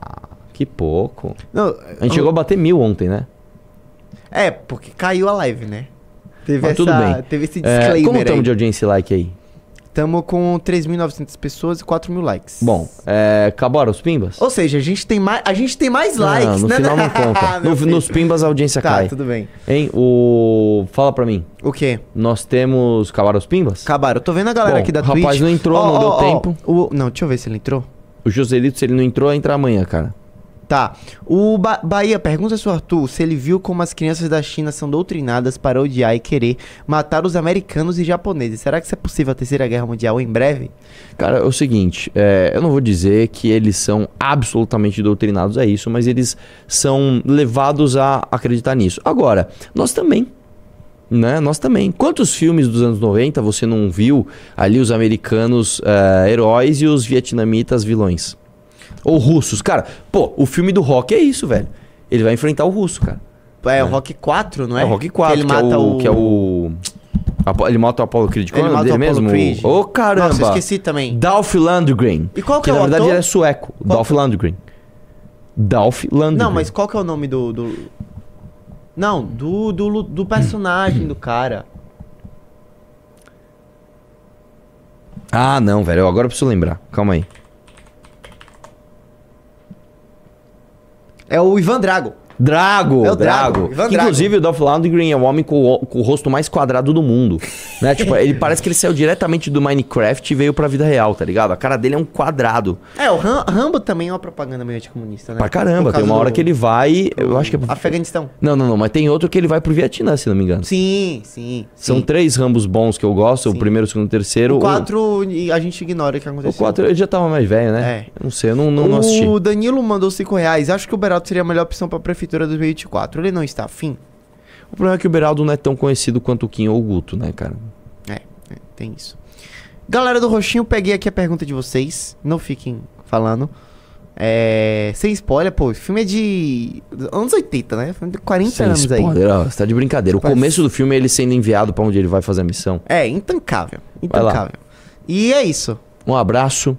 que pouco. Não, A gente chegou a bater mil ontem, né? É, porque caiu a live, né? Teve, Mas essa, tudo bem. teve esse É, disclaimer como aí. estamos de audiência like aí? Tamo com 3.900 pessoas e 4 mil likes. Bom, é, acabaram os pimbas? Ou seja, a gente tem mais, a gente tem mais likes, não, no né? final não conta. Meu No- nos pimbas a audiência Tá, cai. tudo bem. Hein, o... Fala pra mim. O quê? Nós temos... Acabaram os pimbas? Acabaram. Eu tô vendo a galera Bom, aqui da o rapaz Twitch. não entrou, não deu tempo. o- não, deixa eu ver se ele entrou. O Joselito, se ele não entrou, entra amanhã, cara. Tá. O Ba- Bahia pergunta ao Arthur se ele viu como as crianças da China são doutrinadas para odiar e querer matar os americanos e japoneses. Será que isso é possível a terceira guerra mundial em breve? Cara, é o seguinte, é, eu não vou dizer que eles são absolutamente doutrinados a isso, mas eles são levados a acreditar nisso. Agora, nós também. Né? Nós também. Quantos filmes dos anos 90 você não viu ali os americanos é, heróis e os vietnamitas vilões? Ou russos? Cara, pô, o filme do Rock é isso, velho. Ele vai enfrentar o russo, cara. É, o Rock 4, não é? É o Rock 4, Que ele que, mata é o, o... que é o... Ele mata o Apollo Creed. Qual Ele é o nome mata dele mesmo? Creed. Ô, caramba! Nossa, eu esqueci também. Dolph Lundgren. E qual que é na o verdade ator? ele é sueco. Qual Dolph que- Lundgren. Dolph Lundgren. Não, mas qual que é o nome do... do... Não, do, do, do personagem do cara. Ah, não, velho. Agora eu preciso lembrar. Calma aí. É o Ivan Drago. Drago, É o Drago, Drago. Que, inclusive o Dolph Lundgren é o homem com o, com o rosto mais quadrado do mundo. né? Tipo, ele parece que ele saiu diretamente do Minecraft e veio pra vida real, tá ligado? A cara dele é um quadrado. É, o Ram- Rambo também é uma propaganda meio anticomunista, né? Pra caramba. Tem uma hora do- que ele vai. Eu acho que é. Afeganistão. Não, não, não. Mas tem outro que ele vai pro Vietnã, se não me engano. Sim, sim. São sim. três Rambos bons que eu gosto. Sim. O primeiro, o segundo, o terceiro. O 4 a gente ignora o que O aconteceu. 4 ele já tava mais velho, né? É. Não sei, eu não, não, não assisti. O Danilo mandou 5 reais. Acho que o Beraldo seria a melhor opção pra prefeitura 2024. Ele não está afim? O problema é que o Beraldo não é tão conhecido quanto o Kim ou o Guto, né, cara? É, é, tem isso. Galera do Roxinho, peguei aqui a pergunta de vocês. Não fiquem falando. É, sem spoiler, pô, o filme é de anos 80, né? Filme de 40 Sem anos aí. spoiler, ó, você tá de brincadeira. O Mas- começo do filme é ele sendo enviado pra onde ele vai fazer a missão. É, intancável. Intancável. E é isso. Um abraço